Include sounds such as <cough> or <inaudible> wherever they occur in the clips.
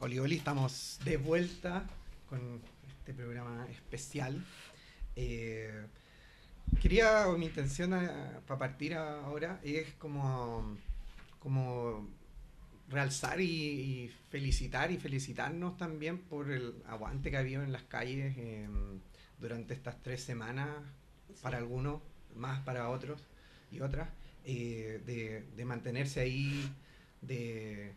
Oli Oli, estamos de vuelta con este programa especial. Eh, quería, mi intención para partir ahora es como, como realzar y, felicitar y felicitarnos también por el aguante que ha habido en las calles em, durante estas tres semanas, para algunos, más para otros y otras, eh, de, de mantenerse ahí, de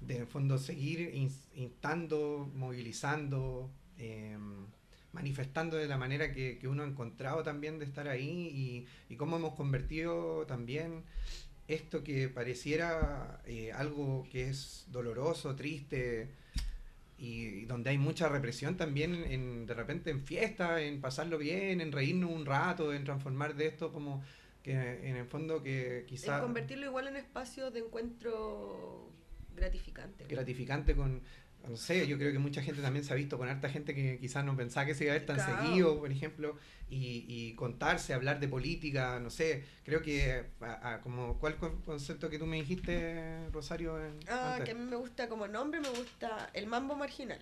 de en fondo seguir instando, movilizando, em, manifestando de la manera que, uno ha encontrado también de estar ahí y, cómo hemos convertido también esto que pareciera eh, algo que es doloroso, triste y, donde hay mucha represión también en, de repente en fiesta, en pasarlo bien, en reírnos un rato, en transformar de esto como que en el fondo que quizás... En convertirlo igual en espacio de encuentro gratificante. Gratificante con, no sé, yo creo que mucha gente también se ha visto con harta gente que quizás no pensaba que se iba a ver tan seguido, por ejemplo, y, y, contarse, hablar de política, no sé, creo que, como, ¿cuál concepto que tú me dijiste, Rosario? ah, que a mí me gusta como nombre, me gusta el mambo marginal.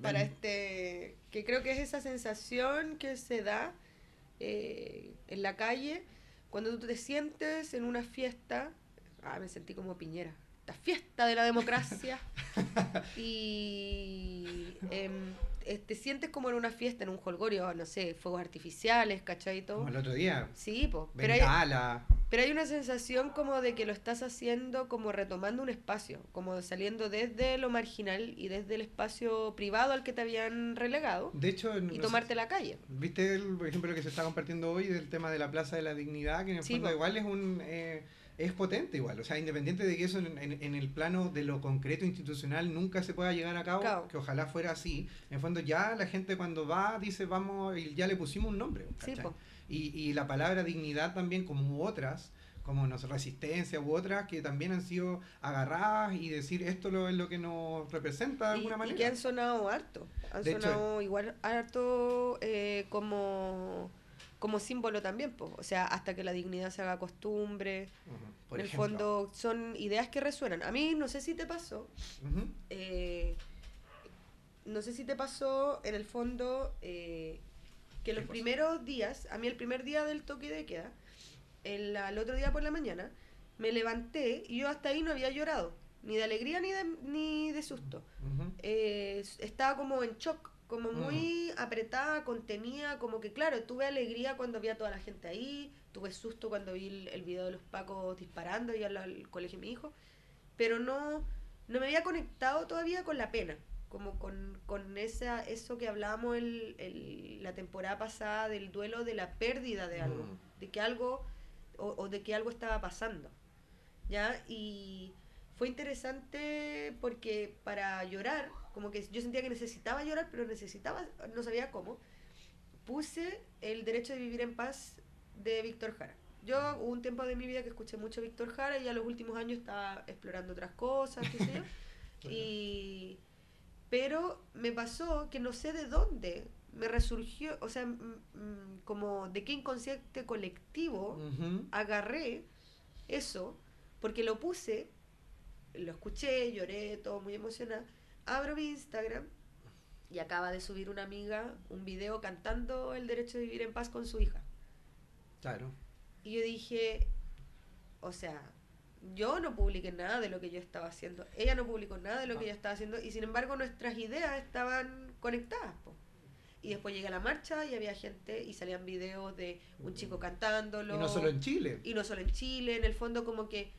Para este, que creo que es esa sensación que se da eh, en la calle cuando tú te sientes en una fiesta, ah, me sentí como piñera, esta fiesta de la democracia <laughs> y eh, te sientes como en una fiesta, en un holgorio, no sé, fuegos artificiales, ¿cachai? Como el otro día. Sí, pues. Pero hay, pero hay una sensación como de que lo estás haciendo como retomando un espacio, como saliendo desde lo marginal y desde el espacio privado al que te habían relegado. De hecho, y tomarte la calle. ¿Viste, por ejemplo, lo que se está compartiendo hoy del tema de la Plaza de la Dignidad? Que en el fondo igual es un... Eh, es potente igual. O sea, independiente de que eso en, el plano de lo concreto institucional nunca se pueda llegar a cabo, que ojalá fuera así. En fondo ya la gente cuando va dice vamos y ya le pusimos un nombre. y, y, la palabra dignidad también como otras como no resistencia u otras que también han sido agarradas y decir esto lo, es lo que nos representa de alguna manera. Y que han sonado harto, han sonado igual harto eh, como como símbolo también, pues, o sea, hasta que la dignidad se haga costumbre. en el fondo son ideas que resuenan. A mí no sé si te pasó, eh, no sé si te pasó en el fondo eh, que los primeros días, a mí el primer día del toque de queda, el, otro día por la mañana, me levanté y yo hasta ahí no había llorado, ni de alegría ni de, ni de susto. Eh, estaba como en shock como muy apretada, contenida, como que claro, tuve alegría cuando vi a toda la gente ahí, tuve susto cuando vi el, video de los pacos disparando y al, colegio de mi hijo, pero no, no me había conectado todavía con la pena, como con, con esa, eso que hablábamos el, la temporada pasada del duelo de la pérdida de algo, de que algo, o, o de que algo estaba pasando, ¿ya? Y fue interesante porque para llorar, como que yo sentía que necesitaba llorar, pero necesitaba, no sabía cómo, puse el derecho de vivir en paz de Víctor Jara. Yo hubo un tiempo de mi vida que escuché mucho Víctor Jara y ya los últimos años estaba explorando otras cosas, qué sé yo. <laughs> y, pero me pasó que no sé de dónde me resurgió, o sea, como de qué inconsciente colectivo agarré eso, porque lo puse, lo escuché, lloré, todo muy emocionada, abro mi Instagram y acaba de subir una amiga un video cantando el derecho de vivir en paz con su hija. Claro. Y yo dije, o sea, yo no publiqué nada de lo que yo estaba haciendo, ella no publicó nada de lo que ah. ella estaba haciendo y sin embargo nuestras ideas estaban conectadas. Y después llegué a la marcha y había gente y salían videos de un chico cantándolo. Y no solo en Chile. Y no solo en Chile, en el fondo como que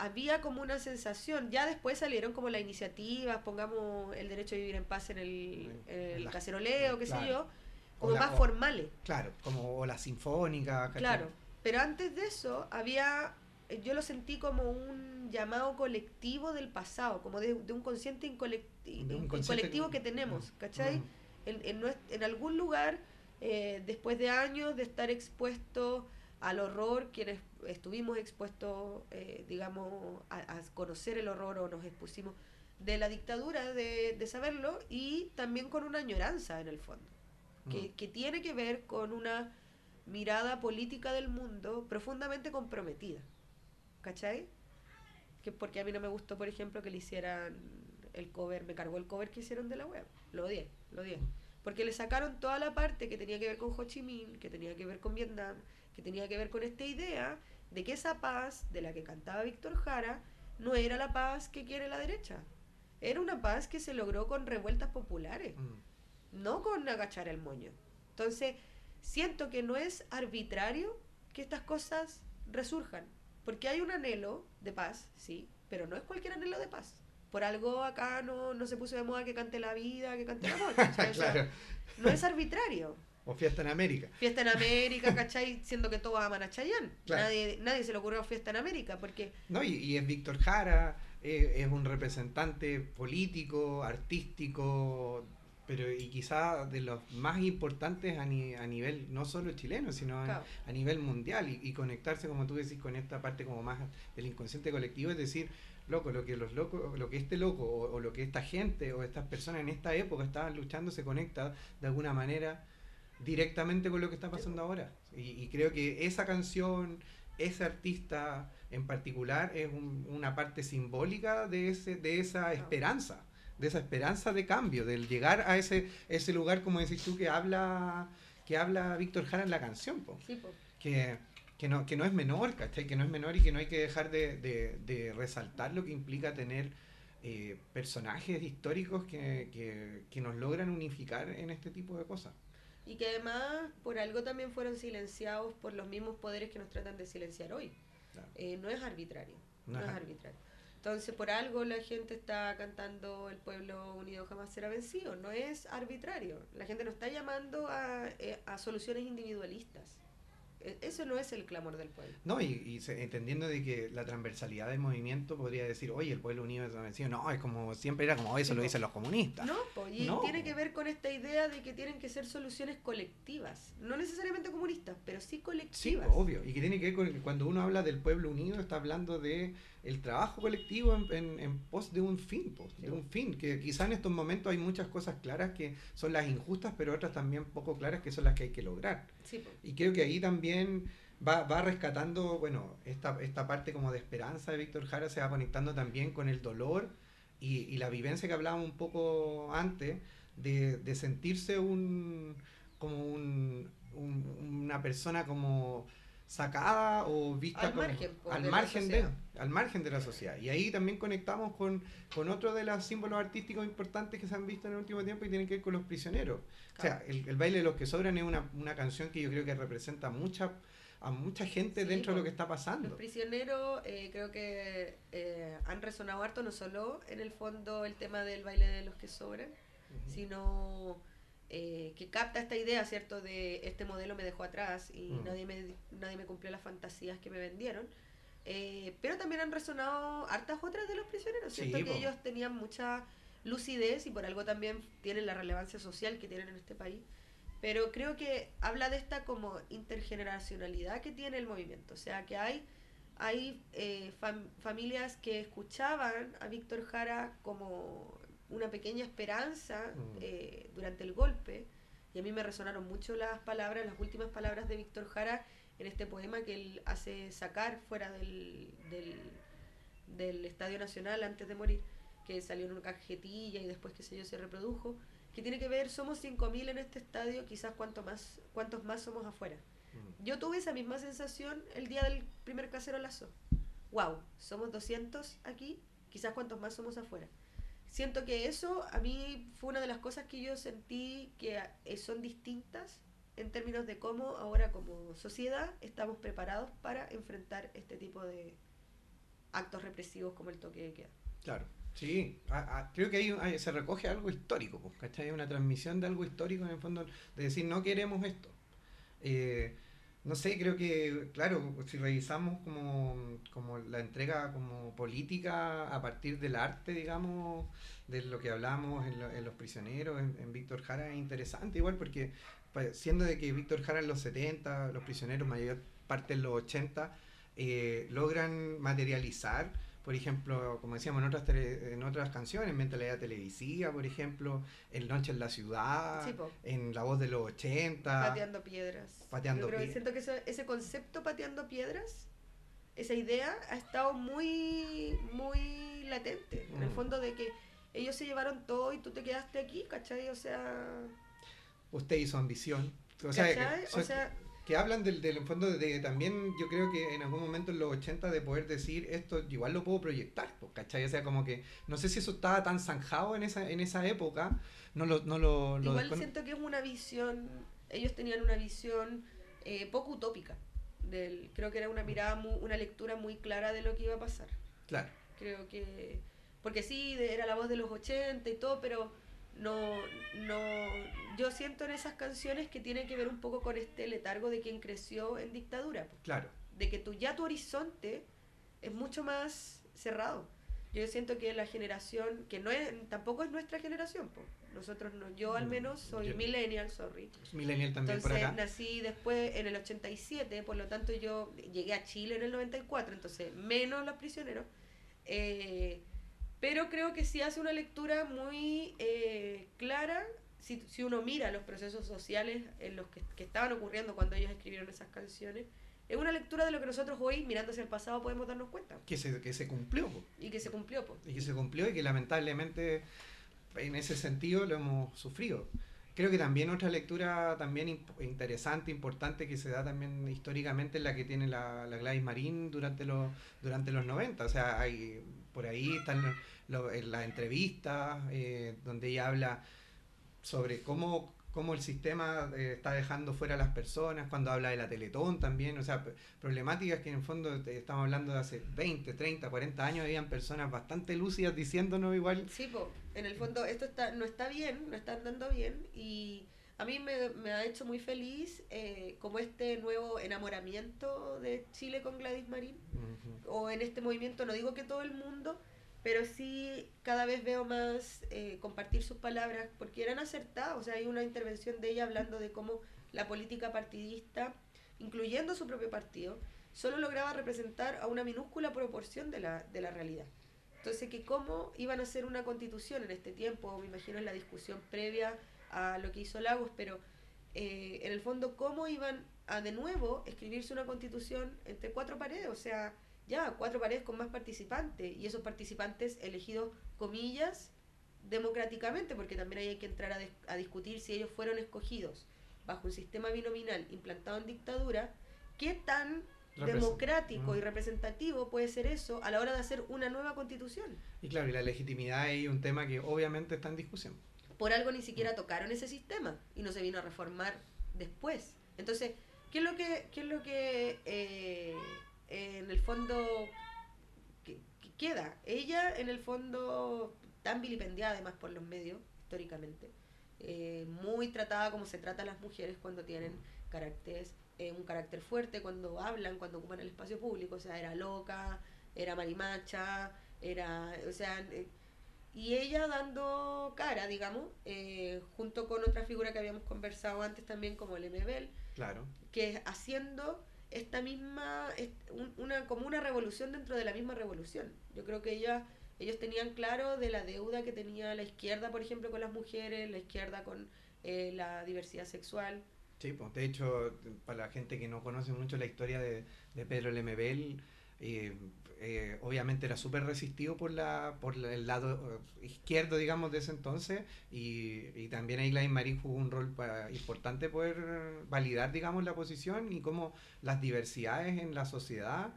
había como una sensación, ya después salieron como las iniciativas, pongamos el derecho a vivir en paz en el, el caceroleo, qué sé yo, como más formales. Claro, como o la sinfónica. Claro, pero antes de eso había, yo lo sentí como un llamado colectivo del pasado, como de, un consciente colectivo que tenemos, ¿cachai? En, en, algún lugar, eh, después de años de estar expuesto al horror, quienes estuvimos expuestos, eh, digamos, a, conocer el horror o nos expusimos de la dictadura, de, saberlo, y también con una añoranza en el fondo, que, mm. que, tiene que ver con una mirada política del mundo profundamente comprometida. ¿Cachai? Que porque a mí no me gustó, por ejemplo, que le hicieran el cover, me cargó el cover que hicieron de la web. Lo odié, lo odié. Porque le sacaron toda la parte que tenía que ver con Ho Chi Minh, que tenía que ver con Vietnam, que tenía que ver con esta idea de que esa paz de la que cantaba Víctor Jara no era la paz que quiere la derecha. Era una paz que se logró con revueltas populares, mm. no con agachar el moño. Entonces, siento que no es arbitrario que estas cosas resurjan, porque hay un anhelo de paz, sí, pero no es cualquier anhelo de paz. Por algo acá no, no se puso de moda que cante la vida, que cante la amor. <laughs> no es arbitrario. O Fiesta en América. Fiesta en <laughs> América, ¿cachai? Siendo que todos aman a Chayanne. Nadie, nadie se le ocurrió Fiesta en América, porque... No, y, es Víctor Jara, eh, es un representante político, artístico, pero y quizá de los más importantes a, a nivel no solo chileno, sino a, nivel mundial y, conectarse, como tú decís, con esta parte como más del inconsciente colectivo, es decir, loco, lo que los locos, lo que este loco o, lo que esta gente o estas personas en esta época estaban luchando se conecta de alguna manera directamente con lo que está pasando ahora. Y, creo que esa canción, ese artista en particular es una parte simbólica de ese, de esa esperanza de esa esperanza de cambio, del llegar a ese, ese lugar, como decís tú, que habla que habla Víctor Jara en la canción, Que, que, no, que no es menor, ¿cachai? Que no es menor y que no hay que dejar de, resaltar lo que implica tener eh, personajes históricos que, nos logran unificar en este tipo de cosas. Y que además por algo también fueron silenciados por los mismos poderes que nos tratan de silenciar hoy. Eh, no es arbitrario. no es arbitrario. Entonces, por algo la gente está cantando El pueblo unido jamás será vencido. No es arbitrario. La gente no está llamando a, eh, a soluciones individualistas. E, eso no es el clamor del pueblo. No, y, entendiendo de que la transversalidad del movimiento podría decir, oye, el pueblo unido es vencido. No, es como siempre era como eso lo dicen los comunistas. No, y tiene que ver con esta idea de que tienen que ser soluciones colectivas. No necesariamente comunistas, pero sí colectivas. Sí, obvio. Y que tiene que ver con que cuando uno habla del pueblo unido, está hablando de el trabajo colectivo en, en, pos de un fin, de un fin, que quizá en estos momentos hay muchas cosas claras que son las injustas, pero otras también poco claras que son las que hay que lograr. y creo que ahí también va, va rescatando, bueno, esta, esta parte como de esperanza de Víctor Jara se va conectando también con el dolor y, y la vivencia que hablábamos un poco antes, de, de sentirse un como un, una persona como sacada o vista al margen, al, margen de, al margen de la sociedad. Y ahí también conectamos con, con otro de los símbolos artísticos importantes que se han visto en el último tiempo y tienen que ver con los prisioneros. O sea, el, baile de los que sobran es una, una canción que yo creo que representa mucha a mucha gente dentro de lo que está pasando. Los prisioneros eh, creo que eh, han resonado harto, no solo en el fondo el tema del baile de los que sobran, sino eh, que capta esta idea, ¿cierto? De este modelo me dejó atrás y mm. nadie, me, nadie me cumplió las fantasías que me vendieron. Eh, pero también han resonado hartas otras de los prisioneros, ¿cierto? que ellos tenían mucha lucidez y por algo también tienen la relevancia social que tienen en este país. Pero creo que habla de esta como intergeneracionalidad que tiene el movimiento. O sea, que hay, hay eh, familias que escuchaban a Víctor Jara como una pequeña esperanza mm. eh, durante el golpe. Y a mí me resonaron mucho las palabras, las últimas palabras de Víctor Jara en este poema que él hace sacar fuera del, del, Estadio Nacional antes de morir, que salió en una cajetilla y después, qué sé yo, se reprodujo, que tiene que ver, somos 5.000 en este estadio, quizás cuánto más, cuántos más somos afuera. Mm. Yo tuve esa misma sensación el día del primer casero lazo. Wow, somos 200 aquí, quizás cuántos más somos afuera siento que eso a mí fue una de las cosas que yo sentí que eh, son distintas en términos de cómo ahora como sociedad estamos preparados para enfrentar este tipo de actos represivos como el toque de queda. Claro, sí, creo que ahí, se recoge algo histórico, pues, ¿cachai? Una transmisión de algo histórico en el fondo, de decir no queremos esto. Eh, no sé, creo que, claro, si revisamos como, como la entrega como política a partir del arte, digamos, de lo que hablamos en, Los Prisioneros, en, Víctor Jara, es interesante igual, porque pues, siendo de que Víctor Jara en los 70, Los Prisioneros mayor parte en los 80, eh, logran materializar por ejemplo, como decíamos en otras, en otras canciones, Mentalidad Televisiva, por ejemplo, El Noche en la Ciudad, en La Voz de los 80. Pateando Piedras. Pateando Yo siento que ese, concepto Pateando Piedras, esa idea ha estado muy, muy latente, en el mm. fondo de que ellos se llevaron todo y tú te quedaste aquí, ¿cachai? O sea... Usted hizo ambición. O sea, o sea que hablan del, del fondo de, también, yo creo que en algún momento en los 80 de poder decir esto, igual lo puedo proyectar, ¿cachai? O sea, como que, no sé si eso estaba tan zanjado en esa, en esa época, no lo... No lo, igual siento que es una visión, ellos tenían una visión eh, poco utópica, del, creo que era una mirada, una lectura muy clara de lo que iba a pasar. Claro. Creo que, porque sí, era la voz de los 80 y todo, pero no, no, yo siento en esas canciones que tiene que ver un poco con este letargo de quien creció en dictadura. Claro. De que tú, ya tu horizonte es mucho más cerrado. Yo siento que la generación, que no es, tampoco es nuestra generación, nosotros no, yo al mm, menos soy millennial, sorry. Millennial también entonces, por acá. nací después en el 87, por lo tanto yo llegué a Chile en el 94, entonces menos los prisioneros. Eh, pero creo que sí hace una lectura muy eh, clara si, si, uno mira los procesos sociales en los que, que, estaban ocurriendo cuando ellos escribieron esas canciones. Es una lectura de lo que nosotros hoy, mirando hacia el pasado, podemos darnos cuenta. Que se, que se cumplió. Y que se cumplió. Po. Y que se cumplió y que lamentablemente en ese sentido lo hemos sufrido. Creo que también otra lectura también interesante, importante, que se da también históricamente es la que tiene la, la Gladys Marín durante los, durante los 90. O sea, hay por ahí están las entrevistas eh, donde ella habla sobre cómo, cómo el sistema eh, está dejando fuera a las personas, cuando habla de la Teletón también, o sea, problemáticas que en el fondo estamos hablando de hace 20, 30, 40 años, habían personas bastante lúcidas diciéndonos igual. Sí, pues, en el fondo esto está, no está bien, no está andando bien y a mí me, ha hecho muy feliz eh, como este nuevo enamoramiento de Chile con Gladys Marín, o en este movimiento, no digo que todo el mundo, pero sí cada vez veo más eh, compartir sus palabras, porque eran acertadas, o sea, hay una intervención de ella hablando de cómo la política partidista, incluyendo su propio partido, solo lograba representar a una minúscula proporción de la, de la realidad. Entonces, que cómo iban a hacer una constitución en este tiempo, me imagino en la discusión previa a lo que hizo Lagos, pero eh, en el fondo cómo iban a de nuevo escribirse una constitución entre cuatro paredes, o sea, ya cuatro paredes con más participantes y esos participantes elegidos, comillas, democráticamente, porque también hay que entrar a, discutir si ellos fueron escogidos bajo un sistema binominal implantado en dictadura, qué tan democrático y representativo puede ser eso a la hora de hacer una nueva constitución. Y claro, y la legitimidad es un tema que obviamente está en discusión por algo ni siquiera tocaron ese sistema y no se vino a reformar después. Entonces, ¿qué es lo que, qué es lo que eh, en el fondo queda? Ella, en el fondo, tan vilipendiada además por los medios, históricamente, eh, muy tratada como se trata a las mujeres cuando tienen caracteres, eh, un carácter fuerte, cuando hablan, cuando ocupan el espacio público, o sea, era loca, era marimacha, era, o sea, y ella dando cara, digamos, eh, junto con otra figura que habíamos conversado antes también, como el MBL, claro. que haciendo esta misma, una, como una revolución dentro de la misma revolución. Yo creo que ella, ellos tenían claro de la deuda que tenía la izquierda, por ejemplo, con las mujeres, la izquierda con eh, la diversidad sexual. Sí, pues de hecho, para la gente que no conoce mucho la historia de, de Pedro Lemebel, eh, eh, obviamente era súper resistido por la por el lado eh, izquierdo, digamos, de ese entonces, y, y también ahí Gladys Marín jugó un rol para, importante poder validar, digamos, la posición y cómo las diversidades en la sociedad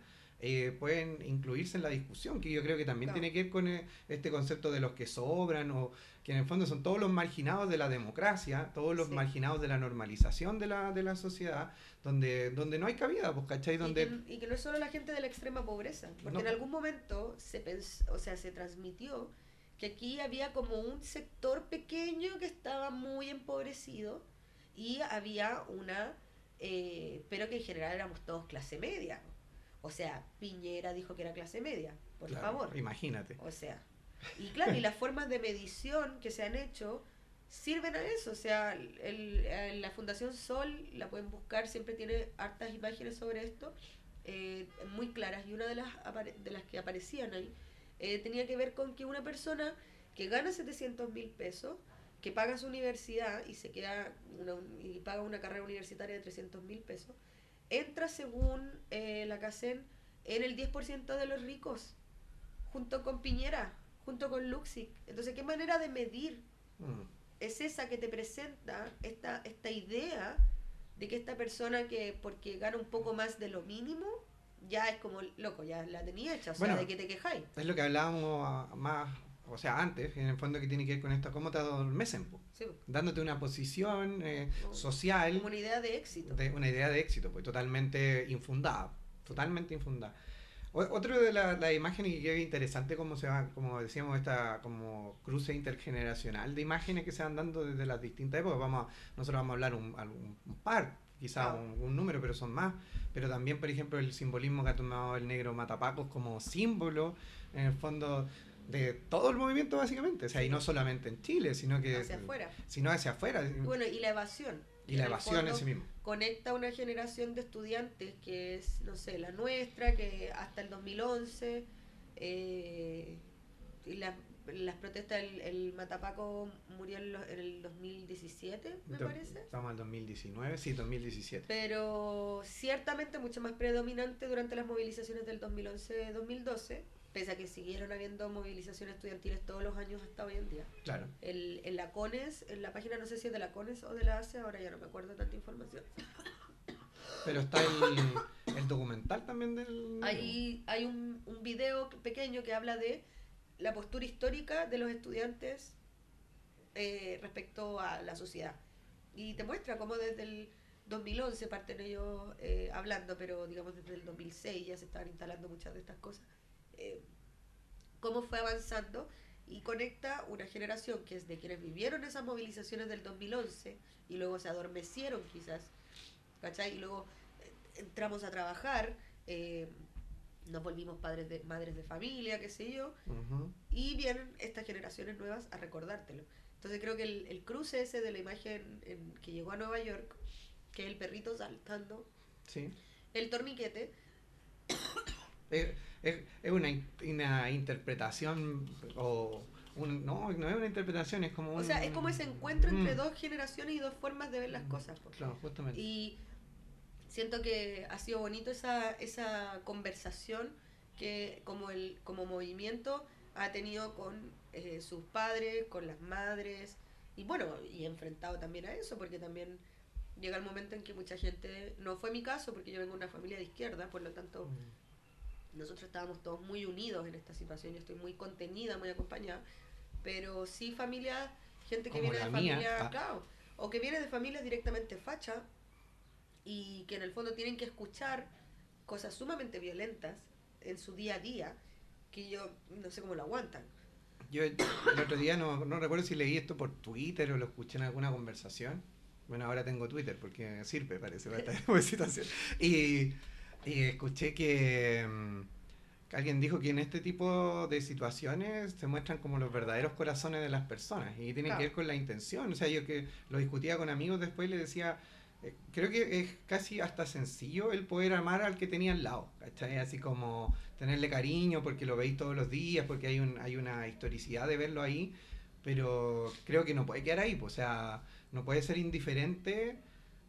eh, pueden incluirse en la discusión, que yo creo que también tiene que ver con este concepto de los que sobran o que en el fondo son todos los marginados de la democracia, todos los marginados de la normalización de la, de la sociedad, donde, donde no hay cabida, pues, ¿cachai? Donde... Y, que, y que no es solo la gente de la extrema pobreza, porque en algún momento se, o sea, se transmitió que aquí había como un sector pequeño que estaba muy empobrecido y había una, eh, pero que en general éramos todos clase media. O sea, Piñera dijo que era clase media, por favor. Imagínate. O sea, y claro, y las formas de medición que se han hecho sirven a eso. O sea, el, la Fundación Sol, la pueden buscar, siempre tiene hartas imágenes sobre esto, eh, muy claras. Y una de las, de las que aparecían ahí eh, tenía que ver con que una persona que gana 700 mil pesos, que paga su universidad y se queda y paga una carrera universitaria de 300 mil pesos, entra según eh, la CACEN en el 10% de los ricos, junto con Piñera junto con Luxic. Entonces, ¿qué manera de medir mm. es esa que te presenta esta, esta idea de que esta persona que porque gana un poco más de lo mínimo, ya es como, loco, ya la tenía hecha, o sea, de que te quejáis. Es lo que hablábamos más, o sea, antes, en el fondo que tiene que ver con esto, cómo te adormecen, sí. dándote una posición eh, social. Como una idea de éxito. De, una idea de éxito, pues totalmente infundada, totalmente infundada. Otro de las la imágenes que es interesante como se va, como decíamos, esta como cruce intergeneracional de imágenes que se van dando desde las distintas épocas. Vamos nosotros vamos a hablar un, un, par, quizás un, número, pero son más. Pero también, por ejemplo, el simbolismo que ha tomado el negro Matapacos como símbolo, en el fondo, de todo el movimiento básicamente. O sea, y no solamente en Chile, sino que... Hacia afuera. Sino hacia afuera. Bueno, y la evasión. Y la evasión en sí mismo. Conecta una generación de estudiantes que es, no sé, la nuestra, que hasta el 2011, eh, y las protestas, el, Matapaco murió en, el 2017, me parece. Estamos en 2019, sí, 2017. Pero ciertamente mucho más predominante durante las movilizaciones del 2011-2012 pese a que siguieron habiendo movilizaciones estudiantiles todos los años hasta hoy en día. Claro. El, en la CONES, en la página no sé si es de la CONES o de la ACE, ahora ya no me acuerdo tanta información. Pero está el, el documental también del... Hay, hay un, un video pequeño que habla de la postura histórica de los estudiantes eh, respecto a la sociedad. Y te muestra cómo desde el 2011 parten ellos eh, hablando, pero digamos desde el 2006 ya se estaban instalando muchas de estas cosas. Eh, cómo fue avanzando y conecta una generación que es de quienes vivieron esas movilizaciones del 2011 y luego se adormecieron quizás, ¿cachai? Y luego eh, entramos a trabajar, eh, nos volvimos padres de, madres de familia, qué sé yo, y vienen estas generaciones nuevas a recordártelo. Entonces creo que el, cruce ese de la imagen que llegó a Nueva York, que es el perrito saltando, el torniquete, es, una, una, interpretación o no, no es una interpretación, es como O sea, es como ese encuentro entre mm. dos generaciones y dos formas de ver las cosas. Claro, justamente. Y siento que ha sido bonito esa, esa conversación que como, el, como movimiento ha tenido con eh, sus padres, con las madres, y bueno, y enfrentado también a eso, porque también llega el momento en que mucha gente, no fue mi caso, porque yo vengo de una familia de izquierda, por lo tanto... Mm nosotros estábamos todos muy unidos en esta situación, yo estoy muy contenida, muy acompañada, pero sí familia, gente que viene de familia, ah. o que viene de familias directamente facha y que en el fondo tienen que escuchar cosas sumamente violentas en su día a día, que yo no sé cómo lo aguantan. Yo el otro día no, no recuerdo si leí esto por Twitter o lo escuché en alguna conversación. Bueno, ahora tengo Twitter porque sirve, parece, para esta <laughs> situación. Y y escuché mm, que, alguien dijo que en este tipo de situaciones se muestran como los verdaderos corazones de las personas y tiene que ver con la intención. O sea, yo que lo discutía con amigos después le decía, eh, creo que es casi hasta sencillo el poder amar al que tenía al lado, ¿cachai? Así como tenerle cariño porque lo veis todos los días, porque hay, un, hay una historicidad de verlo ahí, pero creo que no puede quedar ahí, pues, o sea, no puede ser indiferente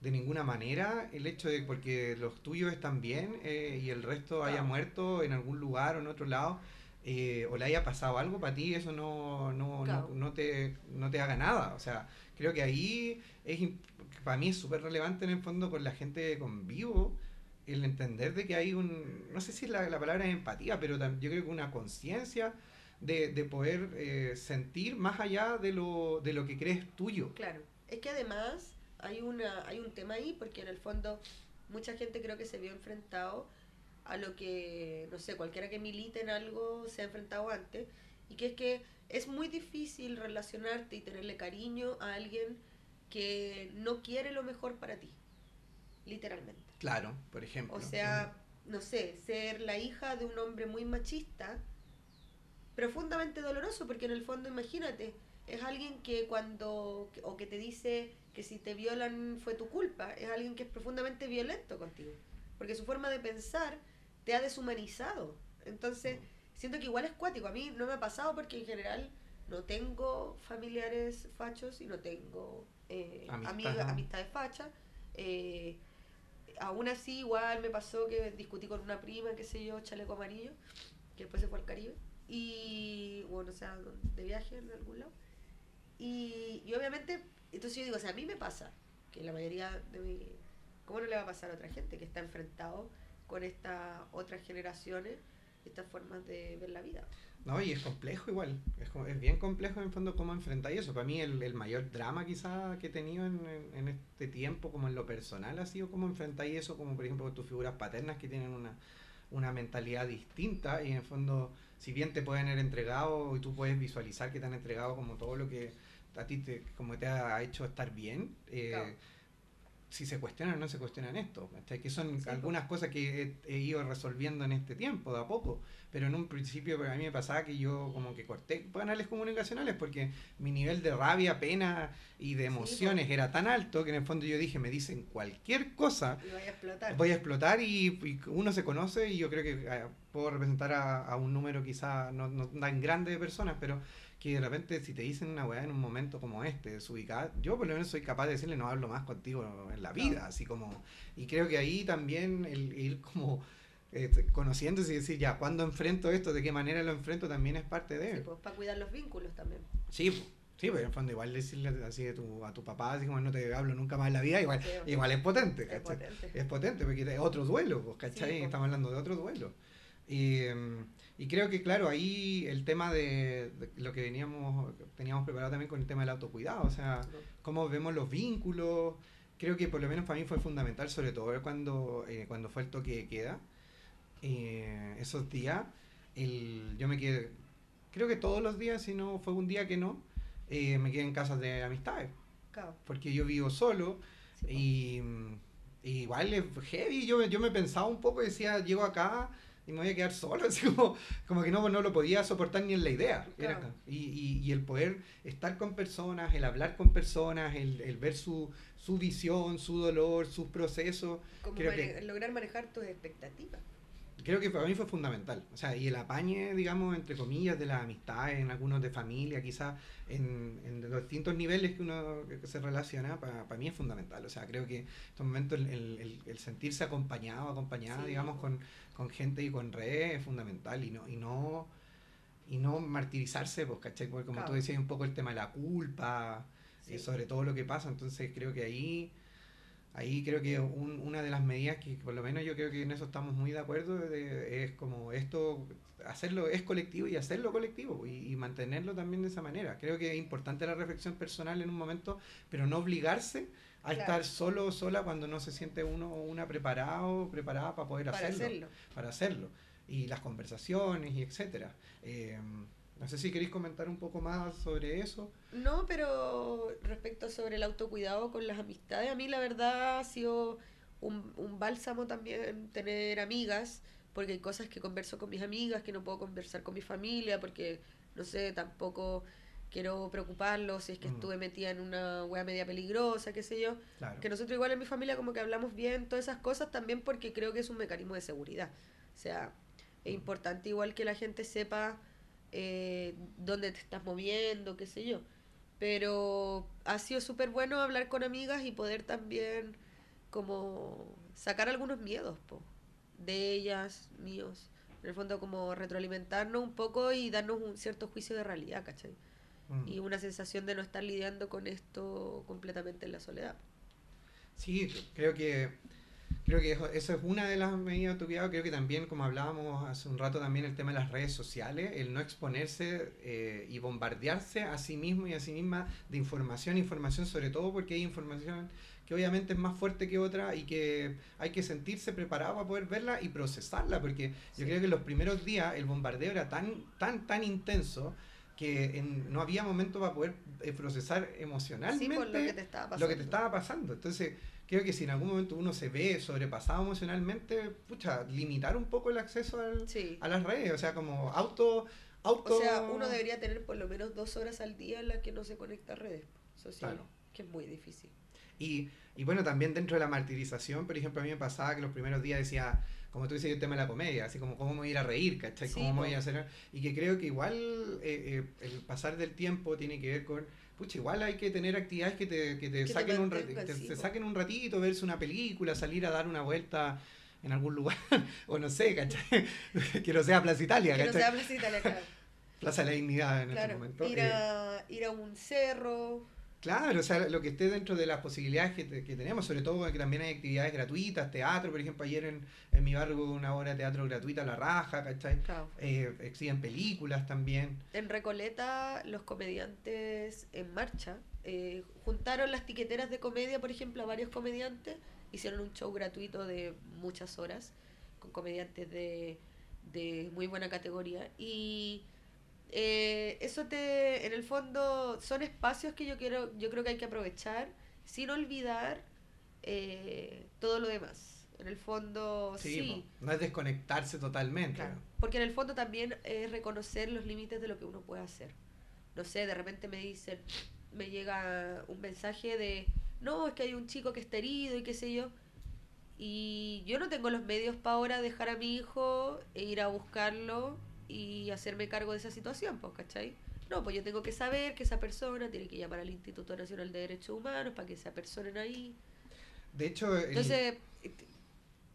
de ninguna manera el hecho de porque los tuyos están bien eh, y el resto haya muerto en algún lugar o en otro lado eh, o le haya pasado algo para ti eso no no, no, te no te haga nada. O sea creo que ahí es para mí es súper relevante en el fondo con la gente con vivo el entender de que hay un no sé si la, la palabra es empatía pero yo creo que una conciencia de, de, poder eh, sentir más allá de lo, de lo que crees tuyo. Claro. Es que además hay, una, hay un tema ahí porque en el fondo mucha gente creo que se vio enfrentado a lo que, no sé, cualquiera que milite en algo se ha enfrentado antes, y que es que es muy difícil relacionarte y tenerle cariño a alguien que no quiere lo mejor para ti, literalmente. Claro, por ejemplo. O sea, no sé, ser la hija de un hombre muy machista, profundamente doloroso, porque en el fondo, imagínate, es alguien que cuando, o que te dice que si te violan fue tu culpa, es alguien que es profundamente violento contigo, porque su forma de pensar te ha deshumanizado. Entonces, siento que igual es cuático, a mí no me ha pasado porque en general no tengo familiares fachos y no tengo eh, amigas, amistades fachas. Eh, aún así, igual me pasó que discutí con una prima, qué sé yo, chaleco amarillo, que después se fue al Caribe. y, bueno, o sea, de viaje en algún lado. Y, y obviamente, entonces yo digo, o sea, a mí me pasa que la mayoría de mi... ¿Cómo no le va a pasar a otra gente que está enfrentado con estas otras generaciones, estas formas de ver la vida? No, y es complejo igual, es, es bien complejo en el fondo cómo enfrentar eso. Para mí el, el mayor drama quizá que he tenido en, en, este tiempo, como en lo personal, ha sido cómo enfrentáis eso, como por ejemplo tus figuras paternas que tienen una, una mentalidad distinta y en el fondo, si bien te pueden haber entregado y tú puedes visualizar que te han entregado como todo lo que a ti te, como te ha hecho estar bien, eh, si se cuestionan o no se cuestionan esto. Que son algunas cosas que he, ido resolviendo en este tiempo, de a poco. Pero en un principio a mí me pasaba que yo como que corté canales comunicacionales porque mi nivel de rabia, pena y de emociones era tan alto que en el fondo yo dije, me dicen cualquier cosa. Y voy a explotar. Voy a explotar y, uno se conoce y yo creo que eh, puedo representar a, un número quizá no, no tan grande de personas, pero que de repente si te dicen una weá en un momento como este, desubicada, yo por lo menos soy capaz de decirle no hablo más contigo en la vida, así como, y creo que ahí también el ir como eh, conociéndose y decir ya, ¿cuándo enfrento esto? ¿De qué manera lo enfrento? También es parte de... Sí, pues para cuidar los vínculos también. Sí, Sí, pero en fondo igual decirle así de tu, a tu papá, así como no te hablo nunca más en la vida, igual, igual es potente, Es potente. Es potente, porque es otro duelo, pues, ¿cachai? Estamos hablando de otro duelo. Y, em, y creo que, claro, ahí el tema de, lo que veníamos, teníamos preparado también con el tema del autocuidado, o sea, cómo vemos los vínculos, creo que por lo menos para mí fue fundamental, sobre todo cuando, eh, cuando fue el toque de queda, eh, esos días, el, yo me quedé, creo que todos los días, si no fue un día que no, eh, me quedé en casas de amistades, porque yo vivo solo y, igual es heavy, yo, yo me pensaba un poco y decía, llego acá y me voy a quedar solo, <laughs> así como, como que no, no lo podía soportar ni en la idea. y, y, y, el poder estar con personas, el hablar con personas, el, el ver su, su visión, su dolor, sus procesos. Como que, lograr manejar tus expectativas creo que para mí fue fundamental. O sea, y el apañe, digamos, entre comillas, de las amistades, en algunos de familia, quizás en, en, los distintos niveles que uno se relaciona, para, para mí es fundamental. O sea, creo que en estos momentos el, el, el sentirse acompañado, acompañada, digamos, con, con, gente y con redes es fundamental. Y no, y no, y no martirizarse, pues, ¿cachai? Porque como tú decías, un poco el tema de la culpa, y eh, sobre todo lo que pasa. Entonces creo que ahí ahí creo que una de las medidas que por lo menos yo creo que en eso estamos muy de acuerdo es como esto hacerlo es colectivo y hacerlo colectivo y, mantenerlo también de esa manera creo que es importante la reflexión personal en un momento pero no obligarse a estar solo o sola cuando no se siente uno o una preparado preparada para poder hacerlo, para hacerlo. Y las conversaciones y etcétera. Eh, no sé si queréis comentar un poco más sobre eso. No, pero respecto sobre el autocuidado con las amistades, a mí la verdad ha sido un, un bálsamo también tener amigas, porque hay cosas que converso con mis amigas que no puedo conversar con mi familia, porque, no sé, tampoco quiero preocuparlos si es que mm. estuve metida en una wea media peligrosa, qué sé yo. Que nosotros igual en mi familia como que hablamos bien, todas esas cosas también porque creo que es un mecanismo de seguridad. O sea, es mm. importante igual que la gente sepa eh, dónde te estás moviendo, qué sé yo. Pero ha sido súper bueno hablar con amigas y poder también como sacar algunos miedos de ellas, míos. En el fondo como retroalimentarnos un poco y darnos un cierto juicio de realidad, ¿cachai? Mm. Y una sensación de no estar lidiando con esto completamente en la soledad. Sí, creo que Creo que eso, es una de las medidas de cuidado. Creo que también, como hablábamos hace un rato, también el tema de las redes sociales, el no exponerse eh, y bombardearse a sí mismo y a sí misma de información, información sobre todo porque hay información que obviamente es más fuerte que otra y que hay que sentirse preparado para poder verla y procesarla, porque yo creo que los primeros días el bombardeo era tan, tan, tan intenso que no había momento para poder eh, procesar emocionalmente lo, que te estaba pasando. lo que te estaba pasando. Entonces, creo que si en algún momento uno se ve sobrepasado emocionalmente, pucha, limitar un poco el acceso a las redes, o sea, como auto, auto... O sea, uno debería tener por lo menos dos horas al día en las que no se conecta a redes sociales, que es muy difícil. Y, y bueno, también dentro de la martirización, por ejemplo, a mí me pasaba que los primeros días decía, como tú dices, el tema de la comedia, así como cómo me voy a ir a reír, ¿cachai? ¿Cómo me voy a hacer? Y que creo que igual eh, eh, el pasar del tiempo tiene que ver con pucha, igual hay que tener actividades que te, que te, saquen, un te, saquen un ratito, verse una película, salir a dar una vuelta en algún lugar, <laughs> o no sé, ¿cachai? <laughs> que no sea Plaza Italia, Que no sea Plaza Italia, claro. Plaza de la Dignidad en este momento. Ir a, eh, ir a un cerro. Claro, o sea, lo que esté dentro de las posibilidades que, tenemos, sobre todo que también hay actividades gratuitas, teatro, por ejemplo, ayer en, en mi barrio hubo una obra de teatro gratuita, La Raja, ¿cachai? Claro. Eh, exhiben películas también. En Recoleta, los comediantes en marcha eh, juntaron las tiqueteras de comedia, por ejemplo, a varios comediantes, hicieron un show gratuito de muchas horas con comediantes de, de muy buena categoría y eh, eso te, en el fondo, son espacios que yo quiero, yo creo que hay que aprovechar sin olvidar eh, todo lo demás. En el fondo, sí. No es desconectarse totalmente. porque en el fondo también es reconocer los límites de lo que uno puede hacer. No sé, de repente me dicen, me llega un mensaje de, no, es que hay un chico que está herido y qué sé yo. Y yo no tengo los medios para ahora dejar a mi hijo e ir a buscarlo y hacerme cargo de esa situación, pues, ¿cachai? No, pues yo tengo que saber que esa persona tiene que llamar al Instituto Nacional de Derechos Humanos para que se apersonen ahí. De hecho... Entonces,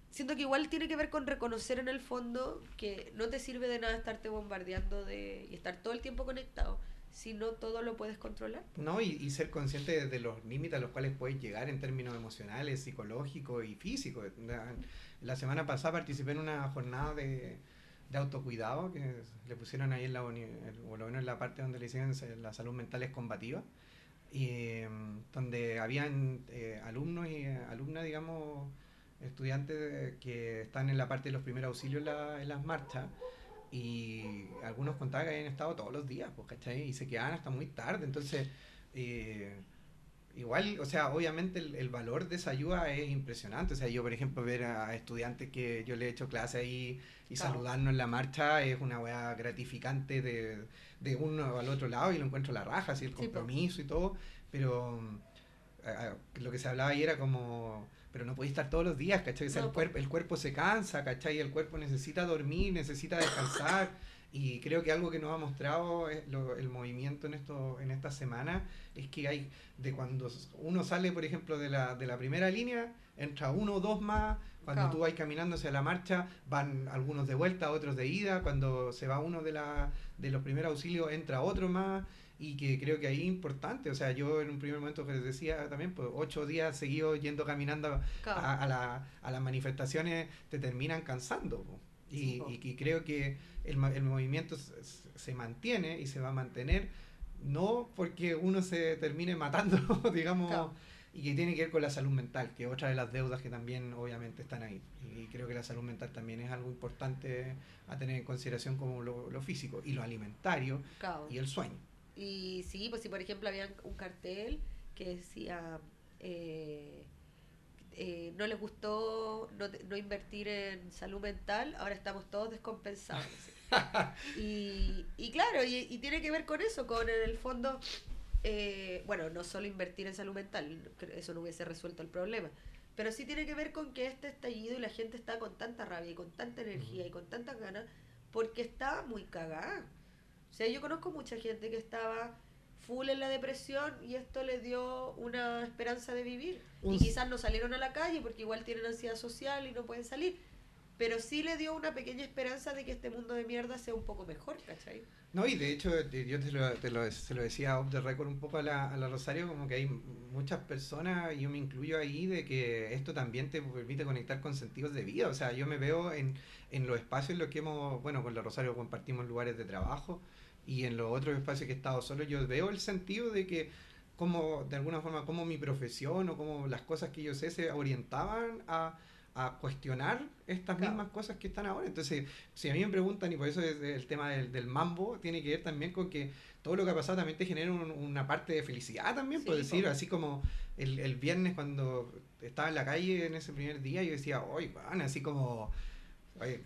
siento que igual tiene que ver con reconocer en el fondo que no te sirve de nada estarte bombardeando de, y estar todo el tiempo conectado si no todo lo puedes controlar. No, y, y ser consciente de los límites a los cuales puedes llegar en términos emocionales, psicológicos y físicos. La semana pasada participé en una jornada de, de autocuidado que le pusieron ahí en la, o en la parte donde le hicieron la salud mental es combativa, y em, donde habían eh, alumnos y eh, alumnas, digamos, estudiantes que están en la parte de los primeros auxilios en, las marchas y algunos contaban que habían estado todos los días, pues. Y se quedaban hasta muy tarde, entonces... Eh, igual, o sea, obviamente el, valor de esa ayuda es impresionante. O sea, yo, por ejemplo, ver a estudiantes que yo le he hecho clase ahí y saludarnos en la marcha es una weá gratificante de, de, uno al otro lado y lo encuentro la raja, así el compromiso y todo. Pero lo que se hablaba ahí era como, pero no podéis estar todos los días, ¿cachai? O sea, el, cuerpo, el cuerpo se cansa, ¿cachai? El cuerpo necesita dormir, necesita descansar. <coughs> Y creo que algo que nos ha mostrado el movimiento en, esto, en esta semana es que hay de cuando uno sale, por ejemplo, de la, de la primera línea, entra uno o dos más, cuando tú vas caminando hacia la marcha, van algunos de vuelta, otros de ida, cuando se va uno de, la, de los primeros auxilios, entra otro más, y que creo que ahí es importante, o sea, yo en un primer momento que les decía también, pues ocho días seguidos yendo caminando a, la, a las manifestaciones te terminan cansando. Y, y, creo que el, el movimiento se, mantiene y se va a mantener, no porque uno se termine matando, <laughs> digamos, y que tiene que ver con la salud mental, que es otra de las deudas que también obviamente están ahí. Y creo que la salud mental también es algo importante a tener en consideración como lo, lo físico, y lo alimentario y el sueño. Y sí, pues si por ejemplo había un cartel que decía... Eh, eh, no les gustó no, no, invertir en salud mental, ahora estamos todos descompensados. <laughs> y, y, claro, y, tiene que ver con eso, con en el fondo, eh, bueno, no solo invertir en salud mental, eso no hubiese resuelto el problema, pero sí tiene que ver con que este estallido y la gente está con tanta rabia y con tanta energía y con tantas ganas porque está muy cagada. O sea, yo conozco mucha gente que estaba full en la depresión y esto les dio una esperanza de vivir. Y quizás no salieron a la calle porque igual tienen ansiedad social y no pueden salir. Pero sí le dio una pequeña esperanza de que este mundo de mierda sea un poco mejor, ¿cachai? No, y de hecho, yo te lo, te lo, se lo decía off the record un poco a la, a la Rosario, como que hay muchas personas, y yo me incluyo ahí, de que esto también te permite conectar con sentidos de vida. O sea, yo me veo en, en los espacios en los que hemos, bueno, con la Rosario compartimos lugares de trabajo, y en los otros espacios que he estado solo, yo veo el sentido de que como de alguna forma como mi profesión o como las cosas que yo sé se orientaban a, a cuestionar estas mismas cosas que están ahora. Entonces, si a mí me preguntan, y por eso es el tema del, del, mambo, tiene que ver también con que todo lo que ha pasado también te genera una parte de felicidad también, por decir, así como el, el, viernes cuando estaba en la calle en ese primer día, yo decía, oye, van, así como... Oye,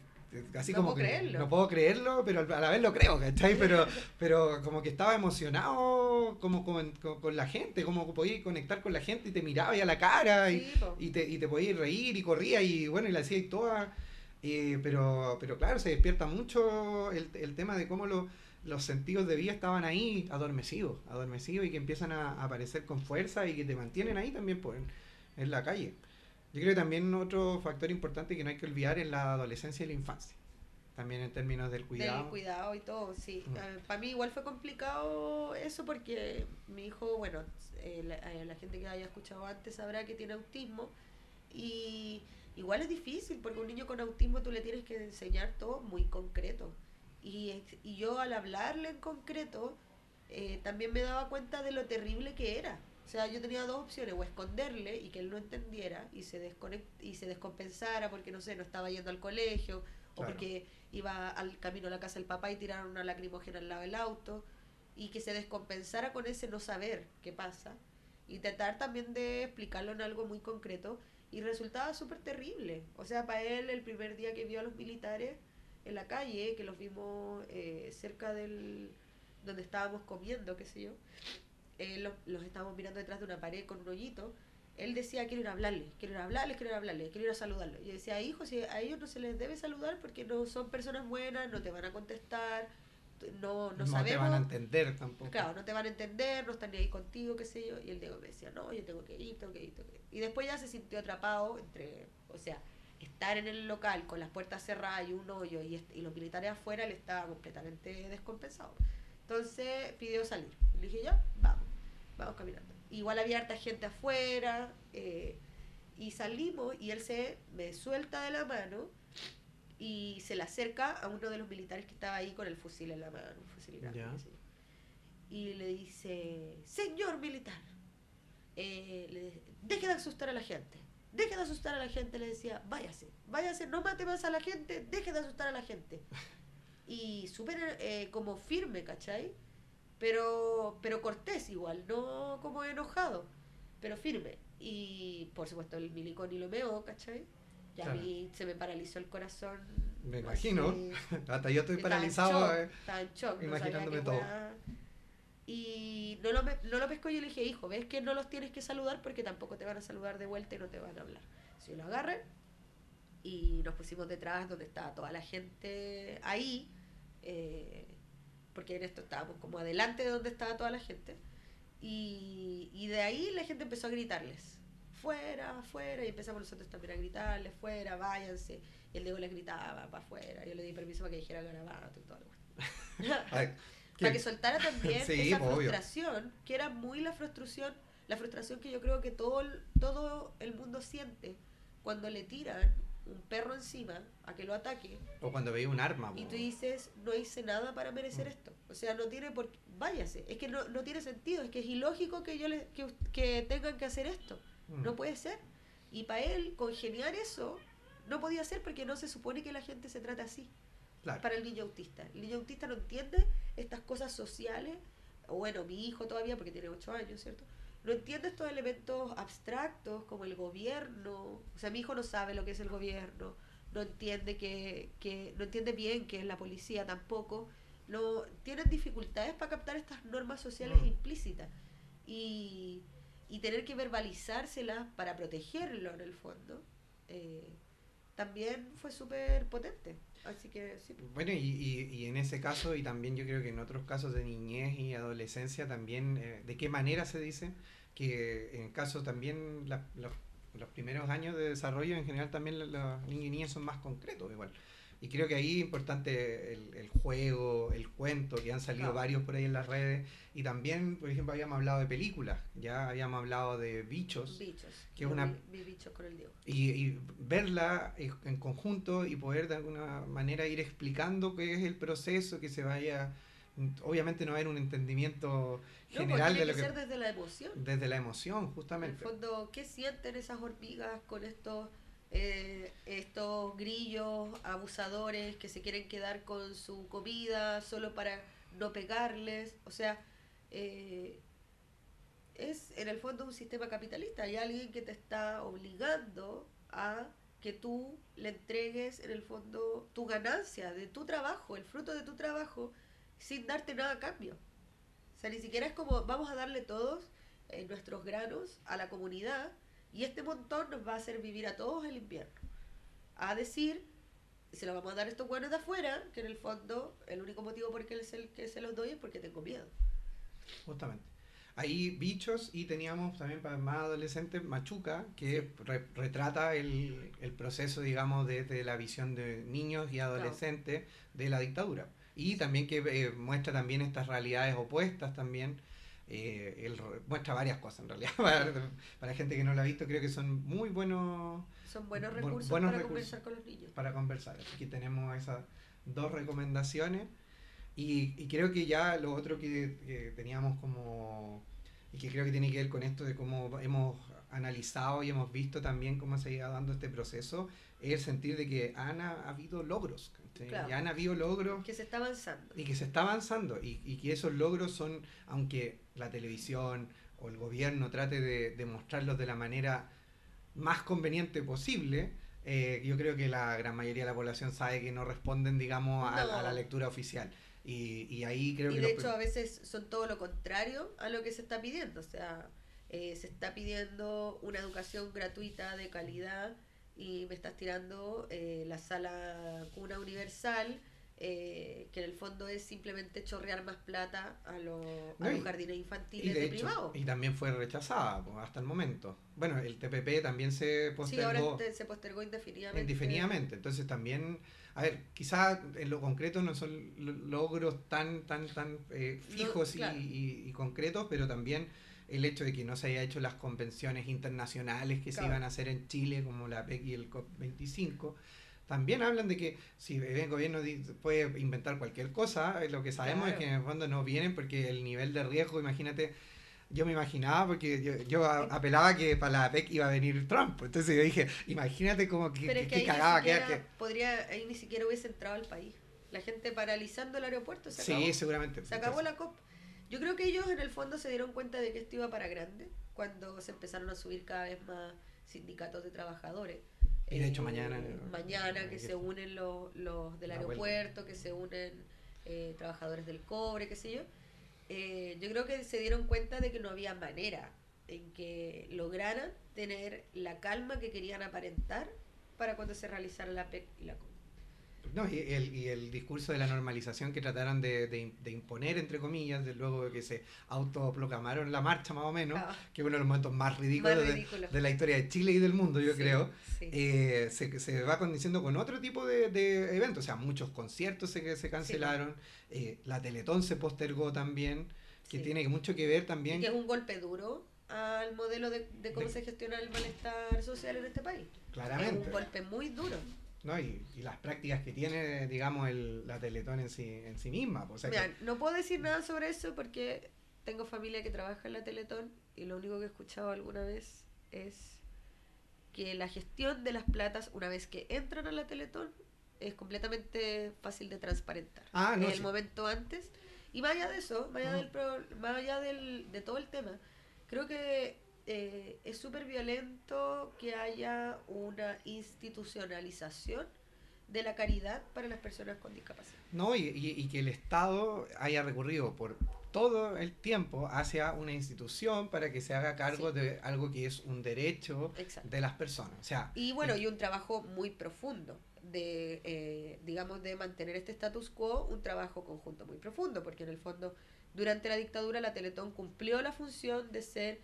Así no como puedo que creerlo. no puedo creerlo, pero a la vez lo creo, ¿cachai? Pero, <laughs> pero como que estaba emocionado como con, con, la gente, como podías conectar con la gente y te miraba ya a la cara y, y, te, y te podías reír y corría y bueno, y la hacía y toda. pero, pero claro, se despierta mucho el, el tema de cómo lo, los sentidos de vida estaban ahí adormecidos, adormecidos y que empiezan a, aparecer con fuerza y que te mantienen ahí también pues, en la calle. Yo creo que también otro factor importante que no hay que olvidar es la adolescencia y la infancia. También en términos del cuidado. Del cuidado y todo, sí. Mm. Para mí igual fue complicado eso porque mi hijo, bueno, eh, la, la, gente que haya escuchado antes sabrá que tiene autismo y igual es difícil porque un niño con autismo tú le tienes que enseñar todo muy concreto. Y, y yo al hablarle en concreto eh, también me daba cuenta de lo terrible que era. O sea, yo tenía dos opciones, o esconderle y que él no entendiera y se, y se descompensara porque, no sé, no estaba yendo al colegio o porque iba al camino a la casa del papá y tiraron una lacrimógena al lado del auto y que se descompensara con ese no saber qué pasa y tratar también de explicarlo en algo muy concreto y resultaba súper terrible. O sea, para él el primer día que vio a los militares en la calle, que los vimos eh, cerca del donde estábamos comiendo, qué sé yo, eh, los, los, estábamos mirando detrás de una pared con un hoyito, él decía, quiero ir a hablarle, quiero ir a hablarles, quiero ir a hablarles, quiero ir a saludarlo. Y yo decía, hijo, si a ellos no se les debe saludar porque no son personas buenas, no te van a contestar, no, no, no te van a entender tampoco. Claro, no te van a entender, no están ni ahí contigo, qué sé yo. Y el Diego me decía, no, yo tengo que ir, tengo que ir, tengo que ir. Y después ya se sintió atrapado entre, o sea, estar en el local con las puertas cerradas y un hoyo y, y los militares afuera le estaba completamente descompensado. Entonces pidió salir. Le dije, ya, vamos, vamos caminando. Igual había harta gente afuera eh, y salimos y él se me suelta de la mano y se le acerca a uno de los militares que estaba ahí con el fusil en la mano, un fusil grande. Y le dice, señor militar, eh, deje de asustar a la gente. Deje de asustar a la gente, le decía, váyase, váyase, no mate más a la gente, deje de asustar a la gente. <laughs> Y súper eh, como firme, ¿cachai? Pero, pero cortés igual, no como enojado, pero firme. Y por supuesto el milicón y lo meó, ¿cachai? Y a mí se me paralizó el corazón. Me imagino. <laughs> Hasta yo estoy paralizado. Eh, estaba en shock. Imaginándome todo. Y no lo, no lo pesco y le dije, hijo, ves que no los tienes que saludar porque tampoco te van a saludar de vuelta y no te van a hablar. Si lo agarren y nos pusimos detrás donde estaba toda la gente ahí, eh, porque en esto estábamos como adelante de donde estaba toda la gente. Y, y de ahí la gente empezó a gritarles fuera, fuera, y empezamos nosotros también a gritarle, fuera, váyanse. Y el Diego les gritaba, para afuera. Yo le di permiso para que dijera garabato y todo lo <laughs> <laughs> Para que soltara también <laughs> esa frustración, que era muy la frustración, la frustración que yo creo que todo, todo el mundo siente cuando le tiran un perro encima a que lo ataque. O cuando veía un arma. Y tú dices, no hice nada para merecer mm. esto. O sea, no tiene por qué, váyase. Es que no, no tiene sentido, es que es ilógico que yo le, que, que tengan que hacer esto. No puede ser. Y para él, congeniar eso, no podía ser porque no se supone que la gente se trata así. Para el niño autista. El niño autista no entiende estas cosas sociales. Bueno, mi hijo todavía, porque tiene 8 años, ¿cierto? No entiende estos elementos abstractos como el gobierno. O sea, mi hijo no sabe lo que es el gobierno. No entiende que, que no entiende bien qué es la policía tampoco. No, tienen dificultades para captar estas normas sociales mm. implícitas. Y, y tener que verbalizárselas para protegerlo en el fondo, eh, también fue súper potente. Así que sí. Bueno, y, y, en ese caso, y también yo creo que en otros casos de niñez y adolescencia, también, eh, ¿de qué manera se dice? Que en caso también los primeros años de desarrollo, en general también los niños y niñas son más concretos igual. Y creo que ahí es importante el, el juego, el cuento, que han salido varios por ahí en las redes. Y también, por ejemplo, habíamos hablado de películas, ya habíamos hablado de Bichos. Bichos. Que es una, bichos con el Diego. Y, y, verla en conjunto y poder de alguna manera ir explicando qué es el proceso, que se vaya... Obviamente no haber un entendimiento pues, general de lo que... ser desde la emoción. Desde la emoción, justamente. En el fondo, ¿qué sienten esas hormigas con estos eh, estos grillos abusadores que se quieren quedar con su comida solo para no pegarles. O sea, eh, es en el fondo un sistema capitalista. Hay alguien que te está obligando a que tú le entregues en el fondo tu ganancia de tu trabajo, el fruto de tu trabajo, sin darte nada a cambio. O sea, ni siquiera es como vamos a darle todos eh, nuestros granos a la comunidad y este montón nos va a hacer vivir a todos el invierno. A decir, se lo vamos a dar a estos buenos de afuera, que en el fondo el único motivo por el que se los doy es porque tengo miedo. Justamente. ahí Bichos y teníamos también para más adolescentes Machuca, que retrata el, el, proceso, digamos, desde la visión de niños y adolescentes de la dictadura. Y también que eh, muestra también estas realidades opuestas también. Eh, muestra varias cosas en realidad. <laughs> Para, para, gente que no lo ha visto, creo que son muy buenos. Son buenos recursos para conversar con los niños. Para conversar. Aquí tenemos esas dos recomendaciones. Y, y creo que ya lo otro que, teníamos como. y que creo que tiene que ver con esto de cómo hemos analizado y hemos visto también cómo se ha ido dando este proceso, es el sentir de que han habido logros. Ya han habido logros. Que se está avanzando. Y que se está avanzando. Y, y, que esos logros son, aunque la televisión o el gobierno trate de, de mostrarlos de la manera más conveniente posible, eh, yo creo que la gran mayoría de la población sabe que no responden, digamos, a, la lectura oficial. Y, y ahí creo y que... de hecho a veces son todo lo contrario a lo que se está pidiendo. O sea, eh, se está pidiendo una educación gratuita de calidad y me estás tirando eh, la sala cuna universal, eh, que en el fondo es simplemente chorrear más plata a, los jardines infantiles de, privado. Y también fue rechazada hasta el momento. Bueno, el TPP también se postergó. Sí, ahora se postergó indefinidamente. Indefinidamente. Entonces también, a ver, quizás en lo concreto no son logros tan, tan, tan eh, fijos y, y concretos, pero también el hecho de que no se haya hecho las convenciones internacionales que se iban a hacer en Chile, como la PEC y el COP25, también hablan de que si el gobierno puede inventar cualquier cosa, eh, lo que sabemos es que en el fondo no vienen porque el nivel de riesgo, imagínate, yo me imaginaba porque yo, apelaba que para la PEC iba a venir Trump. Entonces yo dije, imagínate como que, Pero que, cagaba que, Podría, ahí ni siquiera hubiese entrado al país. La gente paralizando el aeropuerto se acabó. Sí, seguramente. Se acabó la COP. Yo creo que ellos en el fondo se dieron cuenta de que esto iba para grande cuando se empezaron a subir cada vez más sindicatos de trabajadores. Y de hecho eh, mañana... Mañana que se unen los, los del aeropuerto, que se unen eh, trabajadores del cobre, qué sé yo. Eh, yo creo que se dieron cuenta de que no había manera en que lograran tener la calma que querían aparentar para cuando se realizara la PEC y la COP. No, y el, y el discurso de la normalización que trataron de, de, imponer, entre comillas, de luego que se autoproclamaron la marcha más o menos, ah. que es uno de los momentos más ridículos, De, la historia de Chile y del mundo, yo creo, eh, se, se, va condiciendo con otro tipo de, de, eventos, o sea, muchos conciertos se, se cancelaron, eh, la Teletón se postergó también, que tiene mucho que ver también... que es un golpe duro al modelo de, de cómo se gestiona el malestar social en este país. Claramente. Es un golpe muy duro. ¿No? Y, y, las prácticas que tiene, digamos, el, la Teletón en sí, en sí misma. Pues, no puedo decir nada sobre eso porque tengo familia que trabaja en la Teletón y lo único que he escuchado alguna vez es que la gestión de las platas, una vez que entran a la Teletón, es completamente fácil de transparentar. Ah, en el momento antes. Y más allá de eso, más allá, del, más allá del, de todo el tema, creo que eh, es súper violento que haya una institucionalización de la caridad para las personas con discapacidad. No, y, y, que el Estado haya recurrido por todo el tiempo hacia una institución para que se haga cargo de algo que es un derecho de las personas. O sea, y bueno, y un trabajo muy profundo de, eh, digamos, de mantener este status quo, un trabajo conjunto muy profundo, porque en el fondo, durante la dictadura, la Teletón cumplió la función de ser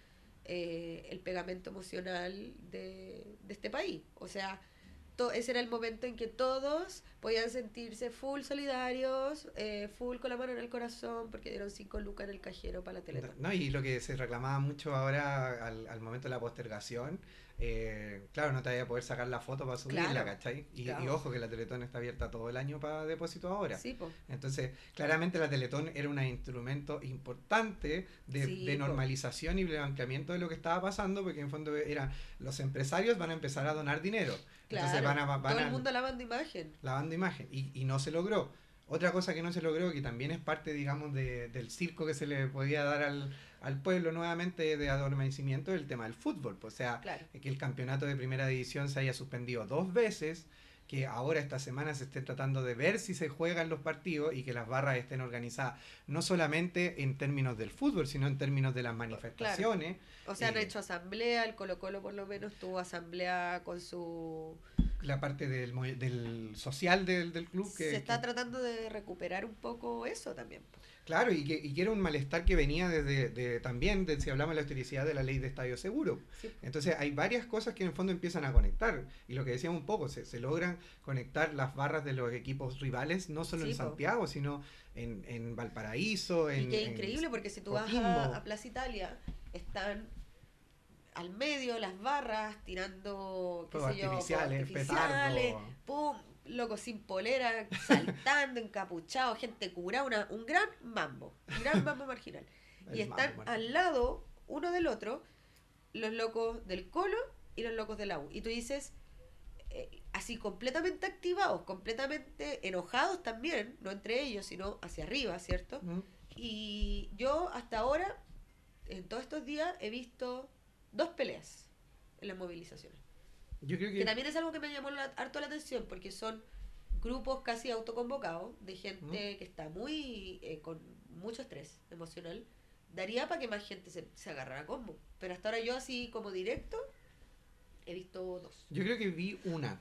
eh, el pegamento emocional de, este país. O sea, ese era el momento en que todos podían sentirse full solidarios, eh, full con la mano en el corazón, porque dieron cinco lucas en el cajero para la tele. No, y lo que se reclamaba mucho ahora al, al momento de la postergación eh, claro, no te voy a poder sacar la foto para subirla, ¿cachai? Y, ojo que la Teletón está abierta todo el año para depósito ahora. Sí, Entonces, claramente la Teletón era un instrumento importante de, normalización y blanqueamiento de lo que estaba pasando, porque en fondo era los empresarios van a empezar a donar dinero. Entonces van a, van todo el mundo lavando imagen. Lavando imagen. Y, y no se logró. Otra cosa que no se logró, que también es parte, digamos, de, del circo que se le podía dar al, al pueblo nuevamente de adormecimiento el tema del fútbol. Pues, o sea, que el campeonato de primera división se haya suspendido dos veces, que ahora esta semana se esté tratando de ver si se juegan los partidos y que las barras estén organizadas no solamente en términos del fútbol, sino en términos de las manifestaciones. O sea, han eh, hecho asamblea, el Colo Colo por lo menos tuvo asamblea con su la parte del, del social del, del club. Que, Se está tratando de recuperar un poco eso también. Claro, y que, y que era un malestar que venía desde de, también, de, si hablamos de la autoricidad de la ley de estadio seguro. Entonces hay varias cosas que en el fondo empiezan a conectar. Y lo que decíamos un poco, se, se logran conectar las barras de los equipos rivales, no solo en Santiago, sino en, en Valparaíso. En, y que increíble, porque si tú vas a, Plaza Italia, están al medio las barras tirando qué sé yo, artificiales, pum, loco sin polera, <laughs> saltando, encapuchado, gente curada, un gran mambo, un gran mambo <laughs> marginal. y están al lado, uno del otro, los locos del Colo y los locos de la U. Y tú dices, eh, así completamente activados, completamente enojados también, no entre ellos, sino hacia arriba, ¿cierto? Y yo hasta ahora, en todos estos días, he visto dos peleas en las movilizaciones. Yo creo que... también es algo que me llamó harto la atención porque son grupos casi autoconvocados de gente que está muy eh, con mucho estrés emocional. Daría para que más gente se, se agarrara a combo. Pero hasta ahora yo así como directo he visto dos. Yo creo que vi una.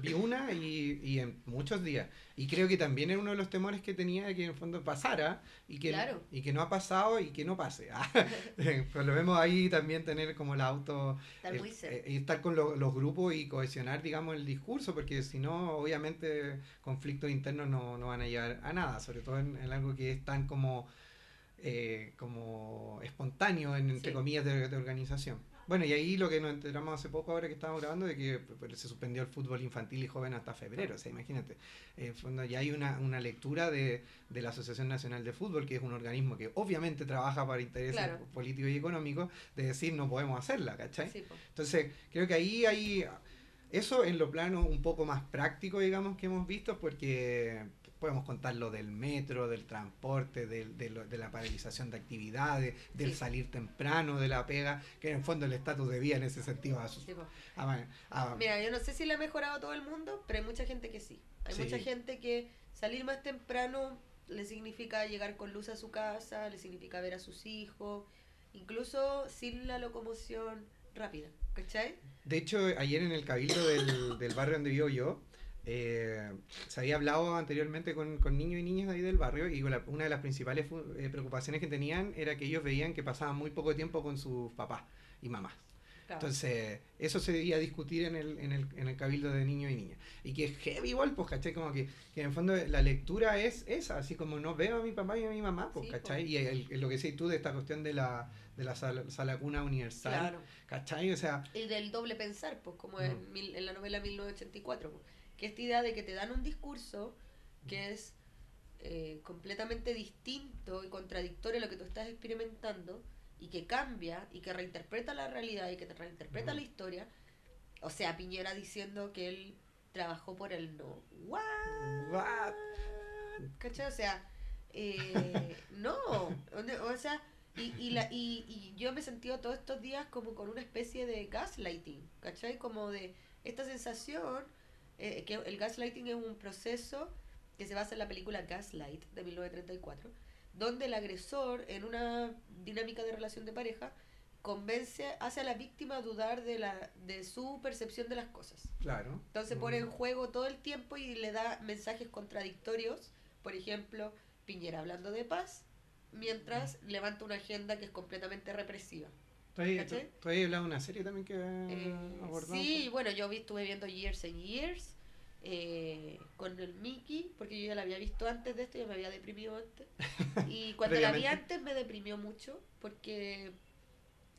vi una y, y, en muchos días. Y creo que también era uno de los temores que tenía de que en el fondo pasara y que, y que no ha pasado y que no pase. <laughs> pues lo vemos ahí también tener como el auto. Estar eh, eh, y estar con los grupos y cohesionar, digamos, el discurso, porque si no, obviamente, conflictos internos no, no van a llegar a nada, sobre todo en, algo que es tan como. Eh, como espontáneo en, entre comillas de, de organización. Bueno, y ahí lo que nos enteramos hace poco, ahora que estábamos grabando, de que pues, se suspendió el fútbol infantil y joven hasta febrero. O sea, imagínate. En fondo, ya hay una, una lectura de, de, la Asociación Nacional de Fútbol, que es un organismo que obviamente trabaja para intereses políticos y económicos, de decir no podemos hacerla, ¿cachai? Entonces, creo que ahí hay. Eso en lo plano un poco más práctico, digamos, que hemos visto, porque podemos contar lo del metro, del transporte, de, la paralización de actividades, del salir temprano de la pega, que en el fondo el estatus de vida en ese sentido. Mira, yo no sé si le ha mejorado todo el mundo, pero hay mucha gente que sí. Hay mucha gente que salir más temprano le significa llegar con luz a su casa, le significa ver a sus hijos, incluso sin la locomoción rápida. ¿Cachai? De hecho, ayer en el cabildo del, del barrio donde vivo yo, eh, se había hablado anteriormente con, con, niños y niñas de ahí del barrio y una de las principales eh, preocupaciones que tenían era que ellos veían que pasaban muy poco tiempo con sus papás y mamás. Entonces, eso se debía discutir en el, en, el, en el cabildo de niños y niñas. Y que es heavy igual, pues, ¿cachai? Como que, que en el fondo la lectura es esa, así como no veo a mi papá y a mi mamá, pues, ¿cachai? Y lo que decís tú de esta cuestión de la, de la sala, cuna universal, claro. ¿cachai? O sea... Y del doble pensar, pues, como en, en la novela 1984, pues que esta idea de que te dan un discurso que es eh, completamente distinto y contradictorio a lo que tú estás experimentando y que cambia y que reinterpreta la realidad y que te reinterpreta la historia. O sea, Piñera diciendo que él trabajó por el no. ¿What? ¿Cachai? O sea, eh, no. O sea, y, y, la, y, y yo me he sentido todos estos días como con una especie de gaslighting, ¿cachai? Como de esta sensación eh, que el gaslighting es un proceso que se basa en la película Gaslight de 1934, donde el agresor, en una dinámica de relación de pareja, convence, hace a la víctima a dudar de, la, de su percepción de las cosas. Claro. Entonces pone en juego todo el tiempo y le da mensajes contradictorios. Por ejemplo, Piñera hablando de paz, mientras levanta una agenda que es completamente represiva. ¿Tú has hablado de una serie también que eh, Sí, bueno, yo estuve viendo Years and Years eh, con el Mickey, porque yo ya la había visto antes de esto, y me había deprimido antes. <laughs> Y cuando la vi antes me deprimió mucho, porque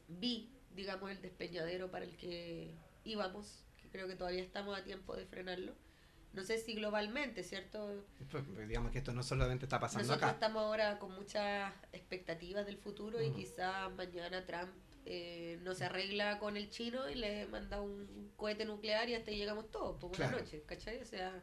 vi, digamos, el despeñadero para el que íbamos, que creo que todavía estamos a tiempo de frenarlo. No sé si globalmente, ¿cierto? Pues, pues, digamos que esto no solamente está pasando Nosotros estamos ahora con muchas expectativas del futuro y quizá mañana Trump eh, no se arregla con el chino y le manda un cohete nuclear y hasta ahí llegamos todos, por una noche, ¿cachai? O sea,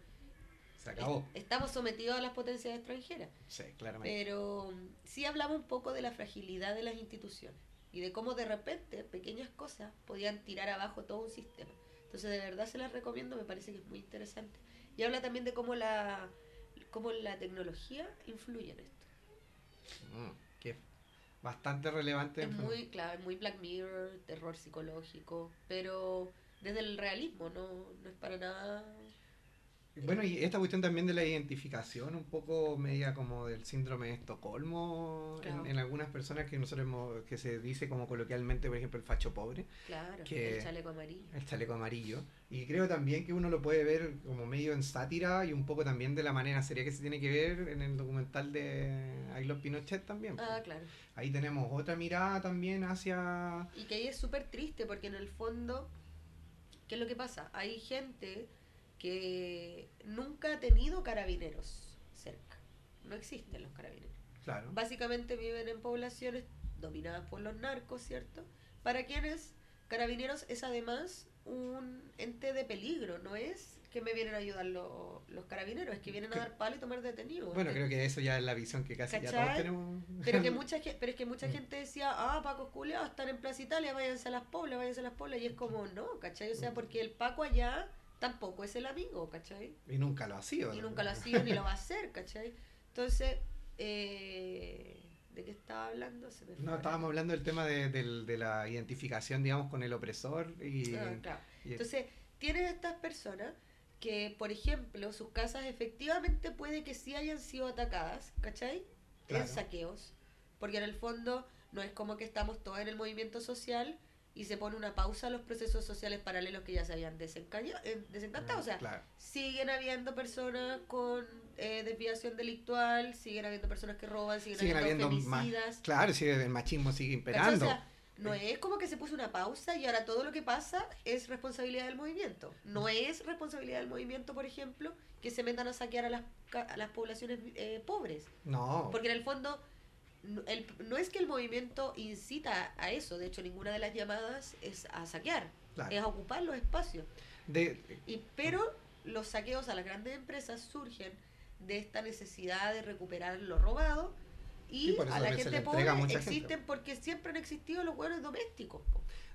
se acabó. estamos sometidos a las potencias extranjeras. Sí, claramente. Pero sí hablaba un poco de la fragilidad de las instituciones y de cómo de repente pequeñas cosas podían tirar abajo todo un sistema. Entonces, de verdad se las recomiendo, me parece que es muy interesante. Y habla también de cómo la, cómo la tecnología influye en esto. Mm bastante relevante. Es muy, claro, muy Black Mirror, terror psicológico, pero desde el realismo, no, no es para nada bueno, y esta cuestión también de la identificación, un poco media como del síndrome de Estocolmo en, algunas personas que nosotros hemos, que se dice como coloquialmente, por ejemplo, el facho pobre. Claro, el chaleco amarillo. El chaleco amarillo. Y creo también que uno lo puede ver como medio en sátira y un poco también de la manera seria que se tiene que ver en el documental de Aguilar Pinochet también. Ah, claro. Ahí tenemos otra mirada también hacia... Y que ahí es súper triste porque en el fondo, ¿qué es lo que pasa? Hay gente que nunca ha tenido carabineros cerca. No existen los carabineros. Claro. Básicamente viven en poblaciones dominadas por los narcos, ¿cierto? Para quienes carabineros es además un ente de peligro, no es que me vienen a ayudar los carabineros, es que vienen a dar palo y tomar detenidos. Bueno, creo que eso ya es la visión que casi ya todos tenemos. Pero, que <laughs> mucha, pero es que mucha mm. gente decía, ah, Paco Julio están en Plaza Italia, váyanse a las poblas, váyanse a las poblas, y es como, no, ¿cachai? O sea, porque el Paco allá tampoco es el amigo, ¿cachai? Y nunca lo ha sido. Y nunca lo ha sido ni lo va a hacer, ¿cachai? Entonces, eh, ¿de qué estaba hablando? no, estábamos hablando del tema de, de, la identificación, digamos, con el opresor. Y, ah, claro. Entonces, tienes estas personas que, por ejemplo, sus casas efectivamente puede que sí hayan sido atacadas, ¿cachai? En saqueos. Porque en el fondo no es como que estamos todos en el movimiento social y se pone una pausa a los procesos sociales paralelos que ya se habían eh, desencantado. O sea, siguen habiendo personas con eh, desviación delictual, siguen habiendo personas que roban, siguen, habiendo, femicidas. claro, sigue, el machismo sigue imperando. no es como que se puso una pausa y ahora todo lo que pasa es responsabilidad del movimiento. No es responsabilidad del movimiento, por ejemplo, que se metan a saquear a las, a las poblaciones eh, pobres. No. Porque en el fondo no es que el movimiento incita a eso, de hecho ninguna de las llamadas es a saquear, es a ocupar los espacios. y, pero los saqueos a las grandes empresas surgen de esta necesidad de recuperar lo robado y a la gente pobre existen porque siempre han existido los huevos domésticos.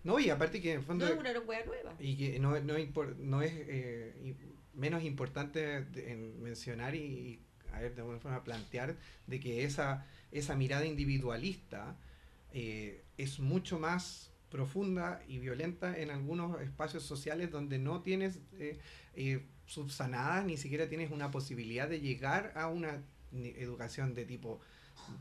No, y aparte que en el fondo... No es una nueva. Y que no, no, no es eh, menos importante en mencionar y, a ver, de alguna forma plantear de que esa esa mirada individualista eh, es mucho más profunda y violenta en algunos espacios sociales donde no tienes eh, eh, subsanadas, ni siquiera tienes una posibilidad de llegar a una educación de tipo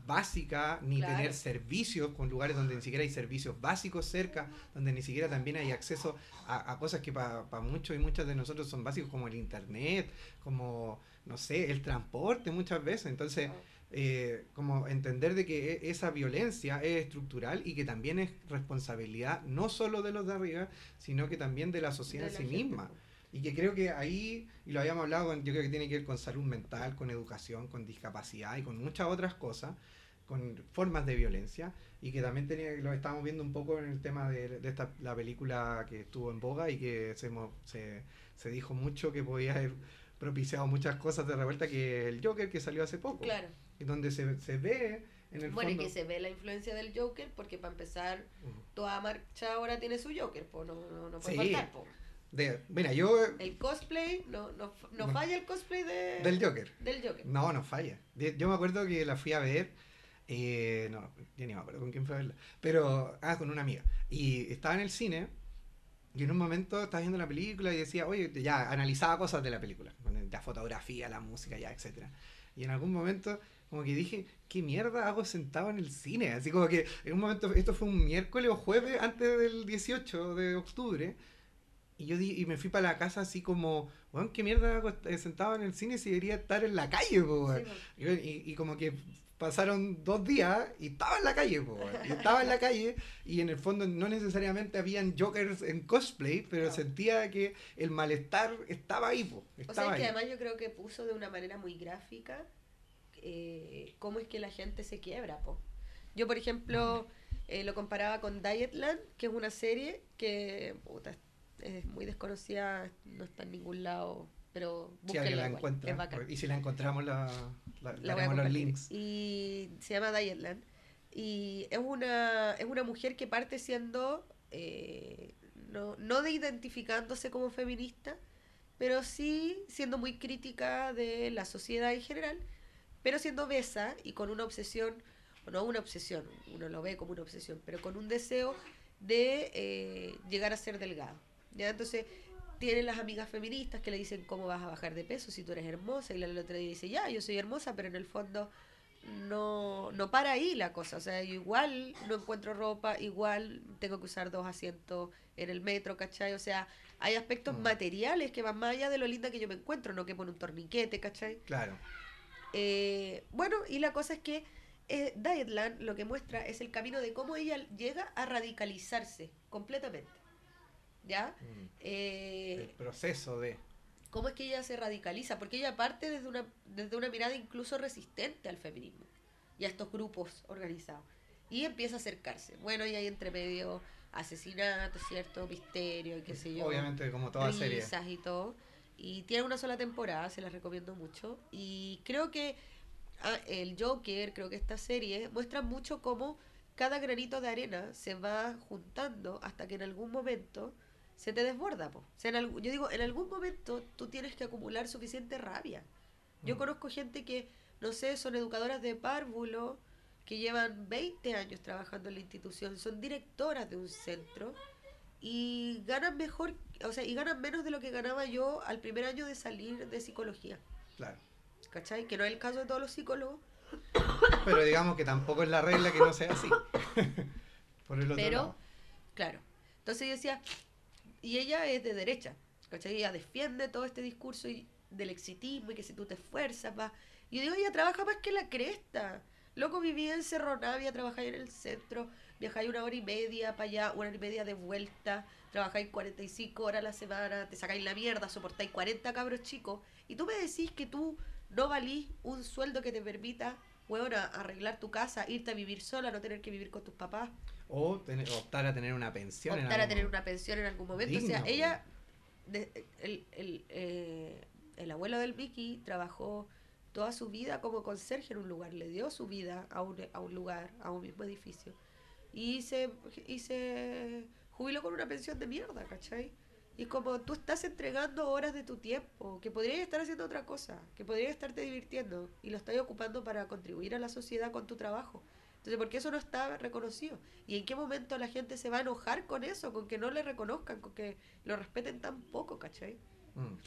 básica, ni tener servicios con lugares donde ni siquiera hay servicios básicos cerca, donde ni siquiera también hay acceso a, cosas que para muchos y muchas de nosotros son básicos como el internet, como, no sé, el transporte muchas veces. Entonces, eh, como entender de que e, esa violencia es estructural y que también es responsabilidad no solo de los de arriba, sino que también de la sociedad en sí misma. Y que creo que ahí, y lo habíamos hablado, yo creo que tiene que ver con salud mental, con educación, con discapacidad y con muchas otras cosas, con formas de violencia, y que también tenía, lo estamos viendo un poco en el tema de, de esta, la película que estuvo en boga y que se, se, se dijo mucho que podía haber propiciado muchas cosas de revuelta que el Joker que salió hace poco. Claro donde se, se ve en el bueno, y que se ve la influencia del Joker, porque para empezar, toda marcha ahora tiene su Joker, pues no, no, no puede faltar, De, mira, yo... El cosplay, no, no, no, falla el cosplay de, del Joker. Del Joker. No, no falla. yo me acuerdo que la fui a ver, eh, no, yo ni me acuerdo con quién fue a verla, pero, ah, con una amiga. Y estaba en el cine, y en un momento estaba viendo la película y decía, oye, ya analizaba cosas de la película, la fotografía, la música, ya, etcétera. Y en algún momento como que dije, ¿qué mierda hago sentado en el cine? Así como que en un momento, esto fue un miércoles o jueves antes del 18 de octubre, y yo di, y me fui para la casa así como, bueno, ¿qué mierda hago eh, sentado en el cine si debería estar en la calle? y, como que pasaron dos días y estaba en la calle, y estaba en la calle y en el fondo no necesariamente habían jokers en cosplay, pero sentía que el malestar estaba ahí. o sea, que además yo creo que puso de una manera muy gráfica eh, cómo es que la gente se quiebra. Po. Yo, por ejemplo, eh, lo comparaba con Dietland, que es una serie que es muy desconocida, no está en ningún lado, pero la encuentra, y si la encontramos, la, la, los links. Y se llama Dietland. Y es una, es una mujer que parte siendo, eh, no, no de identificándose como feminista, pero sí siendo muy crítica de la sociedad en general pero siendo obesa y con una obsesión, o no una obsesión, uno lo ve como una obsesión, pero con un deseo de eh, llegar a ser delgado. ¿ya? Entonces, tienen las amigas feministas que le dicen cómo vas a bajar de peso si tú eres hermosa y la, otra día dice, ya, yo soy hermosa, pero en el fondo no, no para ahí la cosa. O sea, igual no encuentro ropa, igual tengo que usar dos asientos en el metro, ¿cachai? O sea, hay aspectos mm. materiales que van más allá de lo linda que yo me encuentro, no que pone un torniquete, ¿cachai? Claro. Eh, bueno, y la cosa es que eh, Dietland lo que muestra es el camino de cómo ella llega a radicalizarse completamente. ¿ya? Mm. Eh, el proceso de... ¿Cómo es que ella se radicaliza? Porque ella parte desde una, desde una mirada incluso resistente al feminismo y a estos grupos organizados. Y empieza a acercarse. Bueno, y hay entre medio asesinatos, ¿cierto? Misterio y qué sé yo. Obviamente, como toda serie. y todo. Y tiene una sola temporada, se la recomiendo mucho. Y creo que ah, el Joker, creo que esta serie, muestra mucho cómo cada granito de arena se va juntando hasta que en algún momento se te desborda. Po. sea, yo digo, en algún momento tú tienes que acumular suficiente rabia. Yo mm. conozco gente que, no sé, son educadoras de párvulo, que llevan 20 años trabajando en la institución, son directoras de un centro y ganan mejor, o sea, y ganan menos de lo que ganaba yo al primer año de salir de psicología. Claro. ¿Cachai? Que no es el caso de todos los psicólogos. <coughs> Pero digamos que tampoco es la regla que no sea así. <coughs> Por el otro Pero, claro. Entonces yo decía, y ella es de derecha, ¿cachai? Ella defiende todo este discurso y, del exitismo y que si tú te esfuerzas, va. Y yo digo, ella trabaja más que la cresta. Loco, vivía en Cerro Navia, trabajáis en el centro, viajáis una hora y media para allá, una hora y media de vuelta, trabajáis 45 horas a la semana, te sacáis la mierda, soportáis 40 cabros chicos, y tú me decís que tú no valís un sueldo que te permita, bueno, arreglar tu casa, irte a vivir sola, no tener que vivir con tus papás. O optar a tener una pensión. Optar a tener una pensión en algún momento. o sea, ella, el, el, eh, el abuelo del Vicky trabajó toda su vida como conserje en un lugar, le dio su vida a un, a un lugar, a un mismo edificio. Y se, y se jubiló con una pensión de mierda, ¿cachai? Y como tú estás entregando horas de tu tiempo, que podrías estar haciendo otra cosa, que podrías estarte divirtiendo y lo estás ocupando para contribuir a la sociedad con tu trabajo. Entonces, ¿por qué eso no está reconocido? ¿Y en qué momento la gente se va a enojar con eso? Con que no le reconozcan, con que lo respeten tan poco, ¿cachai? Mm.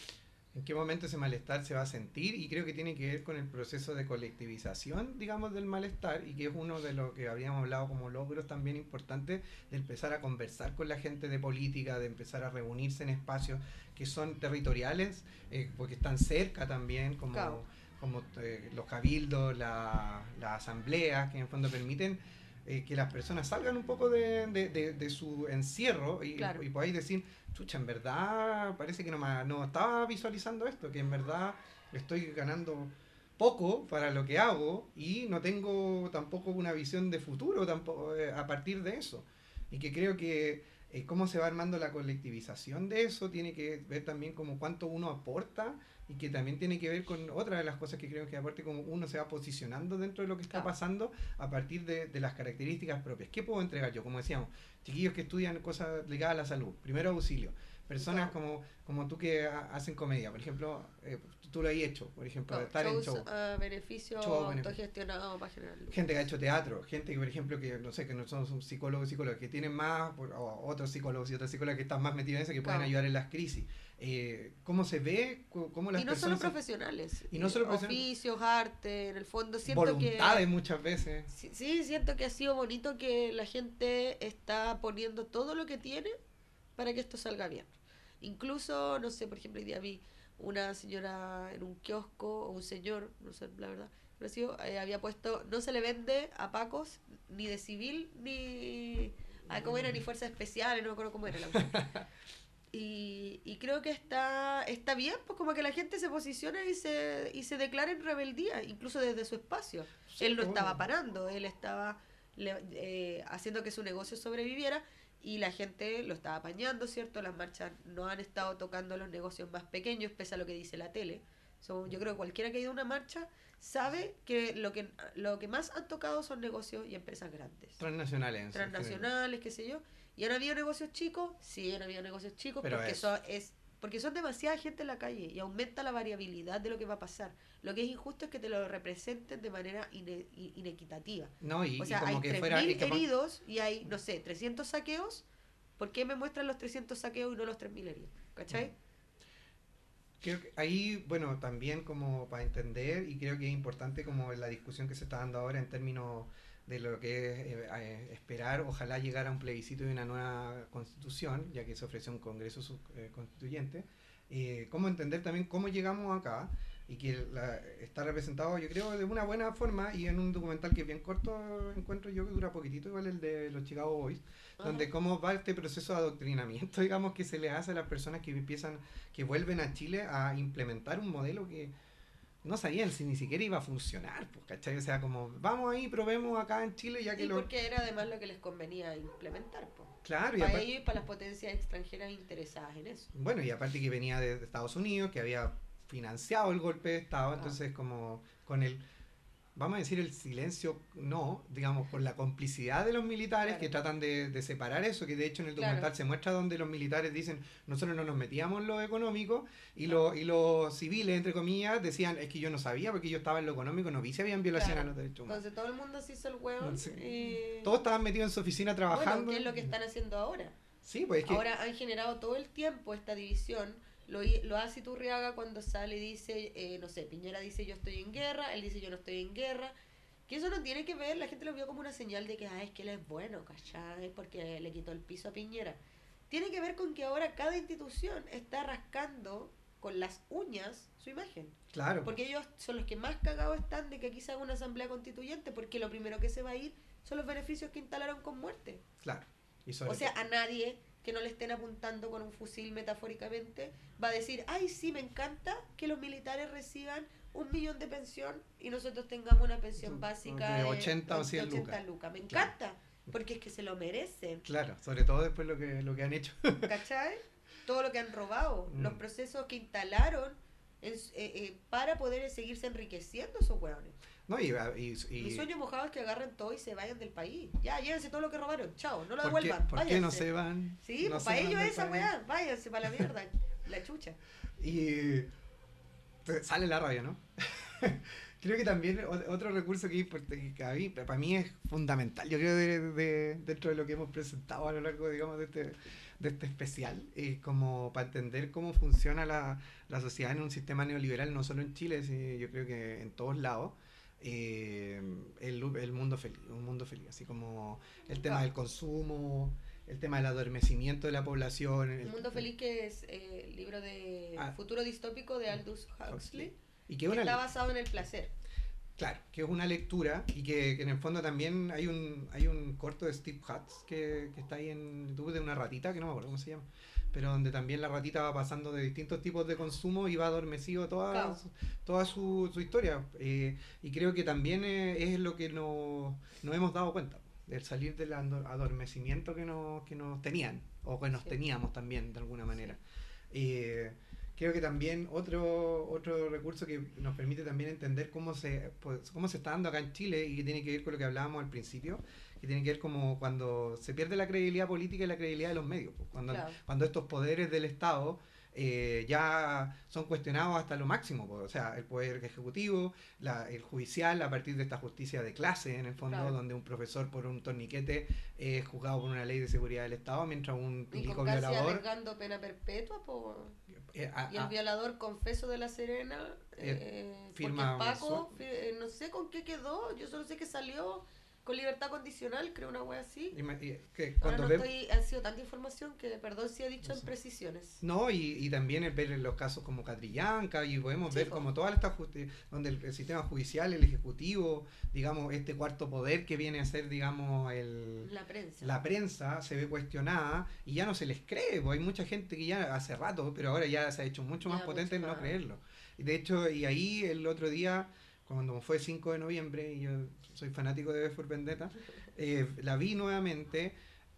¿En qué momento ese malestar se va a sentir? Y creo que tiene que ver con el proceso de colectivización, digamos, del malestar, y que es uno de los que habíamos hablado como logros también importantes, de empezar a conversar con la gente de política, de empezar a reunirse en espacios que son territoriales, eh, porque están cerca también, como como eh, los cabildos, las la asambleas, que en el fondo permiten eh, que las personas salgan un poco de, de, su encierro y, y, podáis decir, chucha, en verdad parece que no, no estaba visualizando esto, que en verdad estoy ganando poco para lo que hago y no tengo tampoco una visión de futuro tampoco, eh, a partir de eso. Y que creo que cómo se va armando la colectivización de eso tiene que ver también como cuánto uno aporta y que también tiene que ver con otra de las cosas que creo que aparte como uno se va posicionando dentro de lo que está pasando a partir de, de, las características propias. ¿Qué puedo entregar yo? Como decíamos, chiquillos que estudian cosas ligadas a la salud, primero auxilio, personas como, como tú que hacen comedia, por ejemplo, eh, tú lo has hecho, por ejemplo, estar en show. Uh, beneficio autogestionado para generar Gente que ha hecho teatro, gente que, por ejemplo, que no sé, que no son psicólogos y psicólogos, que tienen más, o otros psicólogos y otras psicólogas que están más metidos en eso, que pueden ayudar en las crisis. Eh, ¿Cómo se ve? ¿Cómo las y no solo profesionales. Y no solo Oficios, arte, en el fondo siento Voluntades muchas veces. Sí, sí, siento que ha sido bonito que la gente está poniendo todo lo que tiene para que esto salga bien. Incluso, no sé, por ejemplo, hoy día vi una señora en un kiosco, o un señor, no sé, la verdad, pero eh, había puesto, no se le vende a Pacos ni de civil, ni... A, ¿Cómo era? Ni fuerzas especiales, no me acuerdo cómo era la <laughs> Y, y, creo que está, está bien, pues como que la gente se posiciona y se, y se declara en rebeldía, incluso desde su espacio. él no estaba parando, él estaba eh, haciendo que su negocio sobreviviera y la gente lo estaba apañando, ¿cierto? Las marchas no han estado tocando los negocios más pequeños, pese a lo que dice la tele. yo creo que cualquiera que ha ido a una marcha sabe que lo que lo que más han tocado son negocios y empresas grandes. Transnacionales. Transnacionales, qué sé yo. ¿Y han habido negocios chicos? Sí, han habido negocios chicos porque eso es porque son demasiada gente en la calle y aumenta la variabilidad de lo que va a pasar. Lo que es injusto es que te lo representen de manera inequitativa. No, y, o sea, hay que heridos y hay, no sé, 300 saqueos ¿Por qué me muestran los 300 saqueos y no los 3.000 heridos? ¿Cachai? Creo que ahí, bueno, también como para entender, y creo que es importante como la discusión que se está dando ahora en términos de lo que es eh, eh, esperar, ojalá llegar a un plebiscito de una nueva constitución, ya que se ofreció un congreso eh, constituyente, cómo entender también cómo llegamos acá y que está representado yo creo de una buena forma y en un documental que es bien corto encuentro yo que dura poquitito igual el de los Chicago Boys donde cómo va este proceso de adoctrinamiento <laughs> digamos que se le hace a las personas que empiezan que vuelven a Chile a implementar un modelo que no sabían si ni siquiera iba a funcionar, pues, ¿cachai? O sea, como, vamos ahí, probemos acá en Chile, ya que lo... porque era además lo que les convenía implementar, pues. Claro, y para ellos y para las potencias extranjeras interesadas en eso. Bueno, y aparte que venía de Estados Unidos, que había financiado el golpe de Estado, ah. entonces como con el vamos a decir el silencio, no, digamos, por la complicidad de los militares que tratan de, separar eso, que de hecho en el documental se muestra donde los militares dicen, nosotros no nos metíamos en lo económico y, lo, y los civiles, entre comillas, decían, es que yo no sabía porque yo estaba en lo económico, no vi si habían violaciones a los derechos humanos. Entonces todo el mundo se hizo el huevo. Todos estaban metidos en su oficina trabajando. ¿qué es lo que están haciendo ahora? Sí, pues es que... Ahora han generado todo el tiempo esta división lo, lo hace Turriaga cuando sale y dice, eh, no sé, Piñera dice yo estoy en guerra, él dice yo no estoy en guerra. Que eso no tiene que ver, la gente lo vio como una señal de que, ah, es que él es bueno, ¿cachai? Porque le quitó el piso a Piñera. Tiene que ver con que ahora cada institución está rascando con las uñas su imagen. Claro. Porque ellos son los que más cagados están de que aquí se haga una asamblea constituyente, porque lo primero que se va a ir son los beneficios que instalaron con muerte. Claro. o sea, a nadie que no le estén apuntando con un fusil metafóricamente, va a decir, ay, sí, me encanta que los militares reciban un millón de pensión y nosotros tengamos una pensión básica de 80 o 100 lucas. Me encanta, porque es que se lo merecen. Claro, sobre todo después lo que, lo que han hecho. <laughs> ¿Cachai? Todo lo que han robado, mm. los procesos que instalaron eh, eh, para poder seguirse enriqueciendo esos hueones. No, y, Mi sueño mojado es que agarren todo y se vayan del país. Ya, llévense todo lo que robaron. Chao, no lo devuelvan. ¿Por qué no se van? Sí, pues para ellos esa weá. Váyanse para la mierda. <laughs> la chucha. Y sale la rabia, ¿no? <laughs> creo que también otro recurso que, que para mí es fundamental. Yo creo de, dentro de lo que hemos presentado a lo largo, digamos, de este, de este especial, es como para entender cómo funciona la, la sociedad en un sistema neoliberal, no solo en Chile, sino yo creo que en todos lados eh, el, el, mundo feliz, un mundo feliz, así como el tema del consumo, el tema del adormecimiento de la población. El, mundo feliz que es eh, el libro de ah. Futuro Distópico de Aldous Huxley, y que, está basado en el placer. Claro, que es una lectura y que, en el fondo también hay un, hay un corto de Steve Hutz que, que está ahí en YouTube de una ratita, que no me acuerdo cómo se llama, pero donde también la ratita va pasando de distintos tipos de consumo y va adormecido toda, toda su, su historia. Eh, y creo que también es, lo que nos, hemos dado cuenta, del salir del adormecimiento que nos, que nos tenían, o que nos teníamos también de alguna manera. Eh, creo que también otro, otro recurso que nos permite también entender cómo se, pues, cómo se está dando acá en Chile y que tiene que ver con lo que hablábamos al principio, que tiene que ver como cuando se pierde la credibilidad política y la credibilidad de los medios. Pues, cuando, cuando estos poderes del Estado eh, ya son cuestionados hasta lo máximo. Pues, o sea, el poder ejecutivo, la, el judicial, a partir de esta justicia de clase, en el fondo, donde un profesor por un torniquete es juzgado por una ley de seguridad del Estado, mientras un milico violador. pena perpetua, eh, y el violador confeso de la Serena, eh, firma Paco, no sé con qué quedó, yo solo sé que salió con libertad condicional, creo una wea así. que cuando no estoy, ha sido tanta información que perdón si he dicho imprecisiones. No, y, y también el ver los casos como Catrillanca y podemos ver como toda esta donde el, sistema judicial, el ejecutivo, digamos, este cuarto poder que viene a ser, digamos, el la prensa. La prensa se ve cuestionada y ya no se les cree, porque hay mucha gente que ya hace rato, pero ahora ya se ha hecho mucho más potente en no creerlo. Y de hecho, y ahí el otro día cuando fue 5 de noviembre, y yo soy fanático de V for Vendetta, eh, la vi nuevamente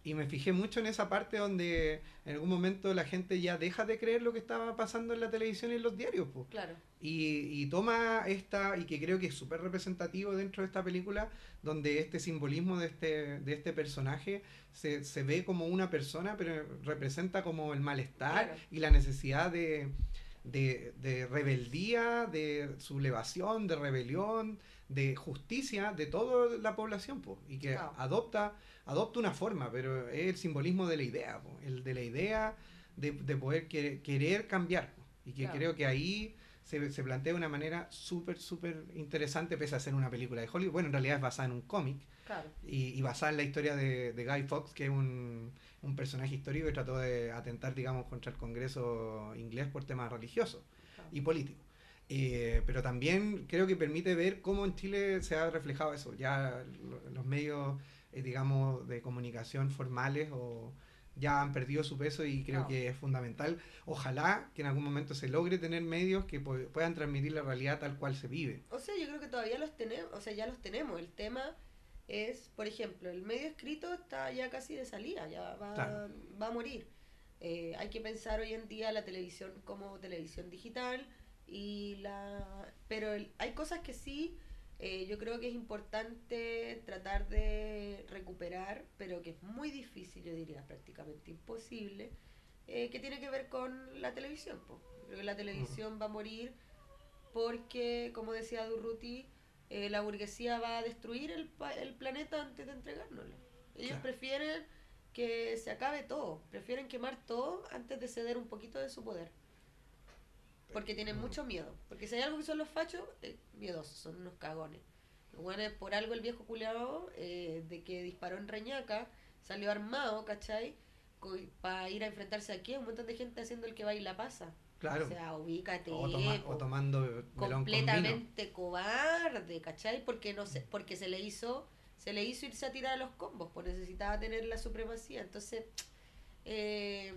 y me fijé mucho en esa parte donde en algún momento la gente ya deja de creer lo que estaba pasando en la televisión y en los diarios. Pues. Claro. Y, toma esta, y que creo que es súper representativo dentro de esta película, donde este simbolismo de este, de este personaje se, se ve como una persona, pero representa como el malestar y la necesidad de de, de, rebeldía, de sublevación, de rebelión, de justicia de toda la población, y que adopta adopta una forma, pero es el simbolismo de la idea, el de la idea de, poder querer, cambiar. Y que creo que ahí se, se plantea de una manera súper, súper interesante, pese a ser una película de Hollywood. Bueno, en realidad es basada en un cómic. Y, basada en la historia de, Guy Fawkes, que es un, un, personaje histórico que trató de atentar, digamos, contra el Congreso inglés por temas religiosos y políticos. Eh, pero también creo que permite ver cómo en Chile se ha reflejado eso. Ya los medios, eh, digamos, de comunicación formales o ya han perdido su peso y creo que es fundamental. Ojalá que en algún momento se logre tener medios que puedan transmitir la realidad tal cual se vive. O sea, yo creo que todavía los tenemos, o sea, ya los tenemos. El tema es, por ejemplo, el medio escrito está ya casi de salida, ya va, va a morir. Eh, hay que pensar hoy en día la televisión como televisión digital y la pero hay cosas que sí eh, yo creo que es importante tratar de recuperar pero que es muy difícil yo diría prácticamente imposible eh, que tiene que ver con la televisión creo que la televisión va a morir porque como decía Durruti eh, la burguesía va a destruir el, el planeta antes de entregárnoslo ellos prefieren que se acabe todo prefieren quemar todo antes de ceder un poquito de su poder porque tienen mucho miedo. Porque si hay algo que son los fachos, eh, miedosos, son unos cagones. Bueno, por algo el viejo culiado eh, de que disparó en Reñaca, salió armado, ¿cachai? Para ir a enfrentarse aquí a un montón de gente haciendo el que va y la pasa. Claro. O sea, ubícate. O, tomando completamente cobarde, ¿cachai? Porque no sé, porque se le hizo, se le hizo irse a tirar a los combos, pues necesitaba tener la supremacía. Entonces, eh,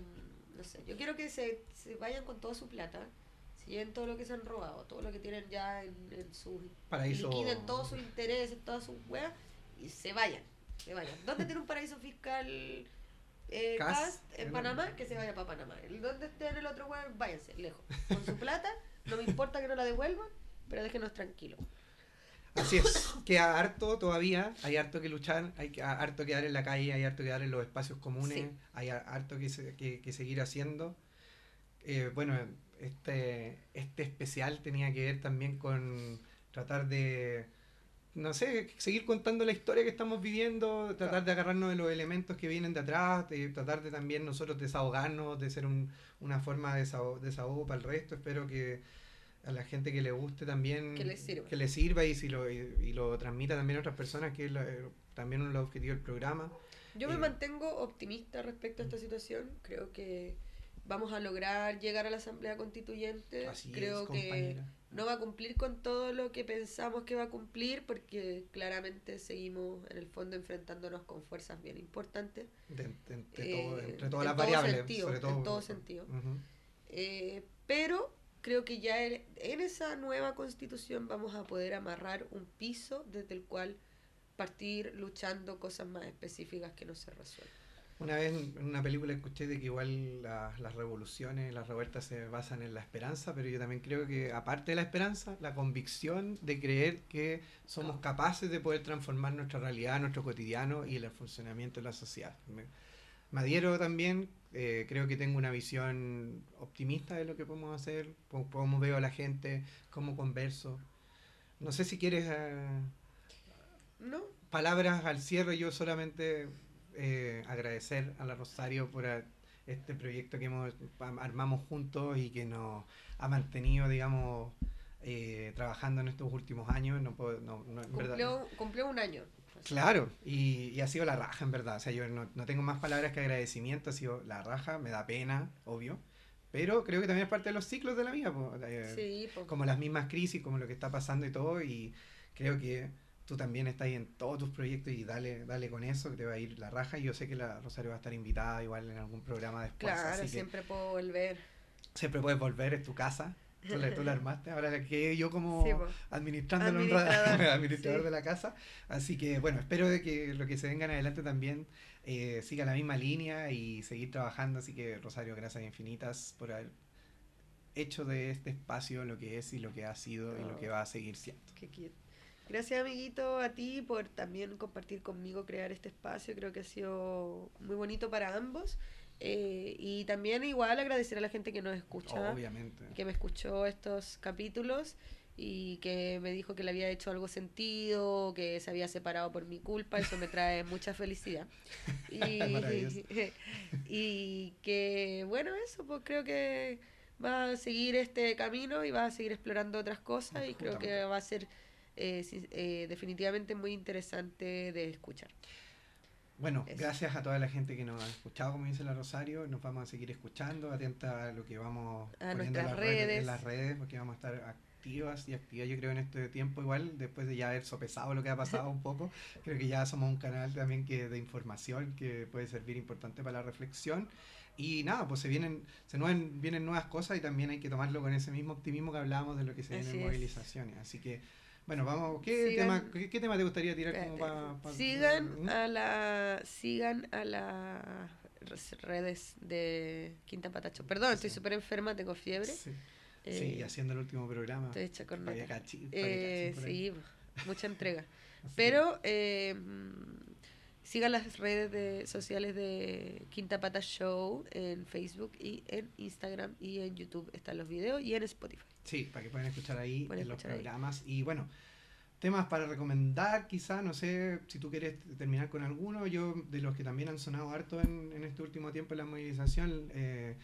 no sé, yo quiero que se, se vayan con toda su plata si en todo lo que se han robado, todo lo que tienen ya en, en sus paraíso. liquiden todos sus intereses, todas sus weas y se vayan, se vayan. ¿Dónde tiene un paraíso fiscal eh, Cast, en Panamá? Que se vaya para Panamá. ¿Dónde esté en el otro weón? Váyanse, lejos. Con su plata, no me importa que no la devuelvan, pero déjenos tranquilos. Así es, queda harto todavía, hay harto que luchar, hay harto que dar en la calle, hay harto que dar en los espacios comunes, hay harto que, que, seguir haciendo. Eh, bueno, este, este especial tenía que ver también con tratar de, no sé, seguir contando la historia que estamos viviendo, tratar de agarrarnos de los elementos que vienen de atrás, de tratar de también nosotros desahogarnos, de ser una forma de desahogo, para el resto. Espero que a la gente que le guste también que le sirva, que le sirva y, si lo, y, lo transmita también a otras personas, que es también uno de los objetivos del programa. Yo me eh, mantengo optimista respecto a esta situación. Creo que vamos a lograr llegar a la Asamblea Constituyente. Creo que no va a cumplir con todo lo que pensamos que va a cumplir porque claramente seguimos en el fondo enfrentándonos con fuerzas bien importantes. entre todas las variables. Sentido, en todo sentido. Eh, pero creo que ya en, en esa nueva constitución vamos a poder amarrar un piso desde el cual partir luchando cosas más específicas que no se resuelven. Una vez en una película escuché de que igual las revoluciones, las revueltas se basan en la esperanza, pero yo también creo que aparte de la esperanza, la convicción de creer que somos capaces de poder transformar nuestra realidad, nuestro cotidiano y el funcionamiento de la sociedad. Me, adhiero también, eh, creo que tengo una visión optimista de lo que podemos hacer, cómo, veo a la gente, cómo converso. No sé si quieres... Eh, no. Palabras al cierre, yo solamente eh, agradecer a la Rosario por este proyecto que hemos armamos juntos y que nos ha mantenido, digamos, eh, trabajando en estos últimos años. No puedo, no, cumplió, un año. Claro, y, ha sido la raja, en verdad. O sea, yo no, tengo más palabras que agradecimiento, ha sido la raja, me da pena, obvio. Pero creo que también es parte de los ciclos de la vida, eh, como las mismas crisis, como lo que está pasando y todo. Y creo que tú también estás ahí en todos tus proyectos y dale, dale con eso, que te va a ir la raja. Y yo sé que la Rosario va a estar invitada igual en algún programa después. Claro, siempre puedo volver. Siempre puedes volver, es tu casa. Tú la, armaste, ahora que yo como administrando <laughs> administrador, administrador de la casa. Así que bueno, espero de que lo que se vengan adelante también eh, siga la misma línea y seguir trabajando. Así que Rosario, gracias infinitas por haber hecho de este espacio lo que es y lo que ha sido y lo que va a seguir siendo. Qué Gracias, amiguito, a ti por también compartir conmigo, crear este espacio. Creo que ha sido muy bonito para ambos. Eh, y también igual agradecer a la gente que nos escucha. Obviamente. Que me escuchó estos capítulos. y que me dijo que le había hecho algo sentido, que se había separado por mi culpa, eso me trae <laughs> mucha felicidad. <laughs> Y, <laughs> y que, bueno, eso, pues creo que va a seguir este camino y va a seguir explorando otras cosas y creo que va a ser eh, eh, definitivamente muy interesante de escuchar. Bueno, gracias a toda la gente que nos ha escuchado, como dice la Rosario. Nos vamos a seguir escuchando, atenta a lo que vamos a poniendo en las redes. en las redes, porque vamos a estar activas y activas, yo creo, en este tiempo igual, después de ya haber sopesado lo que ha pasado un poco. <laughs> Creo que ya somos un canal también que de información que puede servir importante para la reflexión. Y nada, pues se vienen, se vienen nuevas cosas y también hay que tomarlo con ese mismo optimismo que hablábamos de lo que se viene en movilizaciones. Así que bueno, vamos, ¿qué, tema, ¿qué, tema te gustaría tirar como para... sigan, a la, sigan a las redes de Quinta Patacho. Perdón, estoy súper enferma, tengo fiebre. Sí. Eh, haciendo el último programa. Estoy hecha con eh, Sí, mucha entrega. <laughs> Pero eh, sigan las redes de, sociales de Quinta Pata Show en Facebook y en Instagram y en YouTube están los videos y en Spotify. Sí, para que puedan escuchar ahí en los programas. Y bueno, temas para recomendar, quizá, no sé si tú quieres terminar con alguno. Yo, de los que también han sonado harto en, en este último tiempo en la movilización, eh,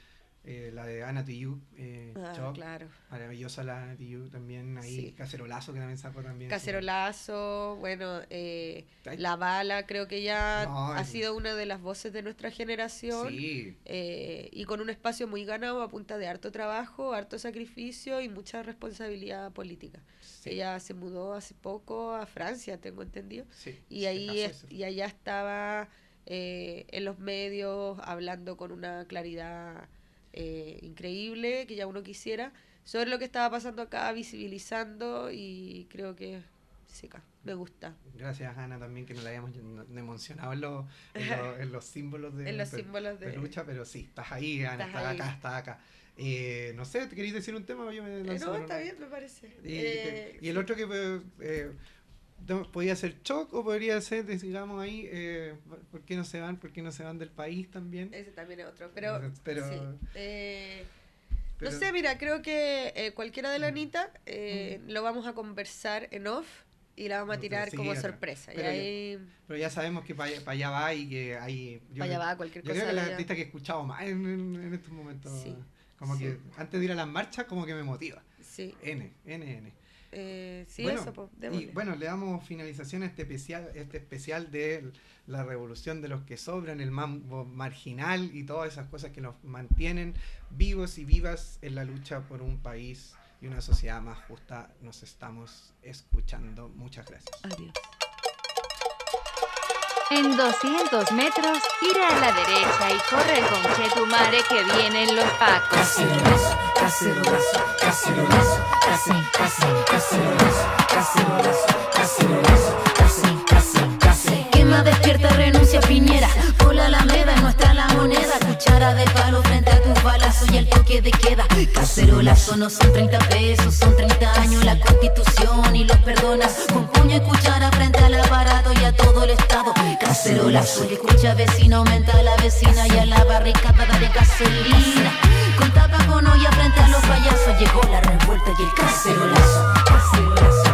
eh, la de Ana Tijoux, eh, ah, claro. maravillosa la Ana Tijoux también, ahí Cacerolazo que también sacó también. Cacerolazo, bueno, eh, La Bala creo que ya ha sido una de las voces de nuestra generación eh, y con un espacio muy ganado a punta de harto trabajo, harto sacrificio y mucha responsabilidad política. Ella se mudó hace poco a Francia, tengo entendido, y ahí y allá estaba en los medios hablando con una claridad eh, increíble que ya uno quisiera sobre lo que estaba pasando acá, visibilizando y creo que sí, me gusta. Gracias Ana también que nos la habíamos emocionado en, <laughs> en, los símbolos de, los símbolos de... lucha, pero sí, estás ahí, Ana, estás, acá, estás acá. Eh, no sé, ¿te queréis decir un tema? Yo me eh, no, está bien, me parece. Y, el otro que podría ser shock o podría ser, digamos ahí, eh, ¿por qué no se van? ¿Por qué no se van del país también? Ese también es otro, pero... Eh, no sé, mira, creo que eh, cualquiera de la mm. Anita eh, mm. lo vamos a conversar en off y la vamos a tirar como sorpresa. Pero, ya, pero, ya, sabemos que para allá va y que hay... Para allá va cualquier cosa. Creo que la artista que he escuchado más en, estos momentos. Como que antes de ir a las marchas, como que me motiva. Sí. N, N, N. Eh, sí, bueno, eso, y bueno, le damos finalización a este especial, este especial de la revolución de los que sobran, el mambo marginal y todas esas cosas que nos mantienen vivos y vivas en la lucha por un país y una sociedad más justa. Nos estamos escuchando. Muchas gracias. Adiós. En 200 metros, gira a la derecha y corre con Chetumare que vienen los pacos. Cacerolazo, cacerolazo, cacerolazo, cacerolazo, cacerolazo, cacerolazo, casi, casi, casi. Quema, despierta, renuncia, Piñera. Por la alameda, nuestra la moneda. Cuchara de palo frente a tus balazos y el toque de queda. Cacerolazo no son 30 pesos, son 30 años la constitución y los perdonas. Con puño y cuchara frente al aparato y a todo el estado. Cacerolazo, que escucha vecino, aumenta a la vecina y a la barricada de gasolina. Con tapa con olla frente a los payasos llegó la revuelta y el. Cacerolazo, cacerolazo,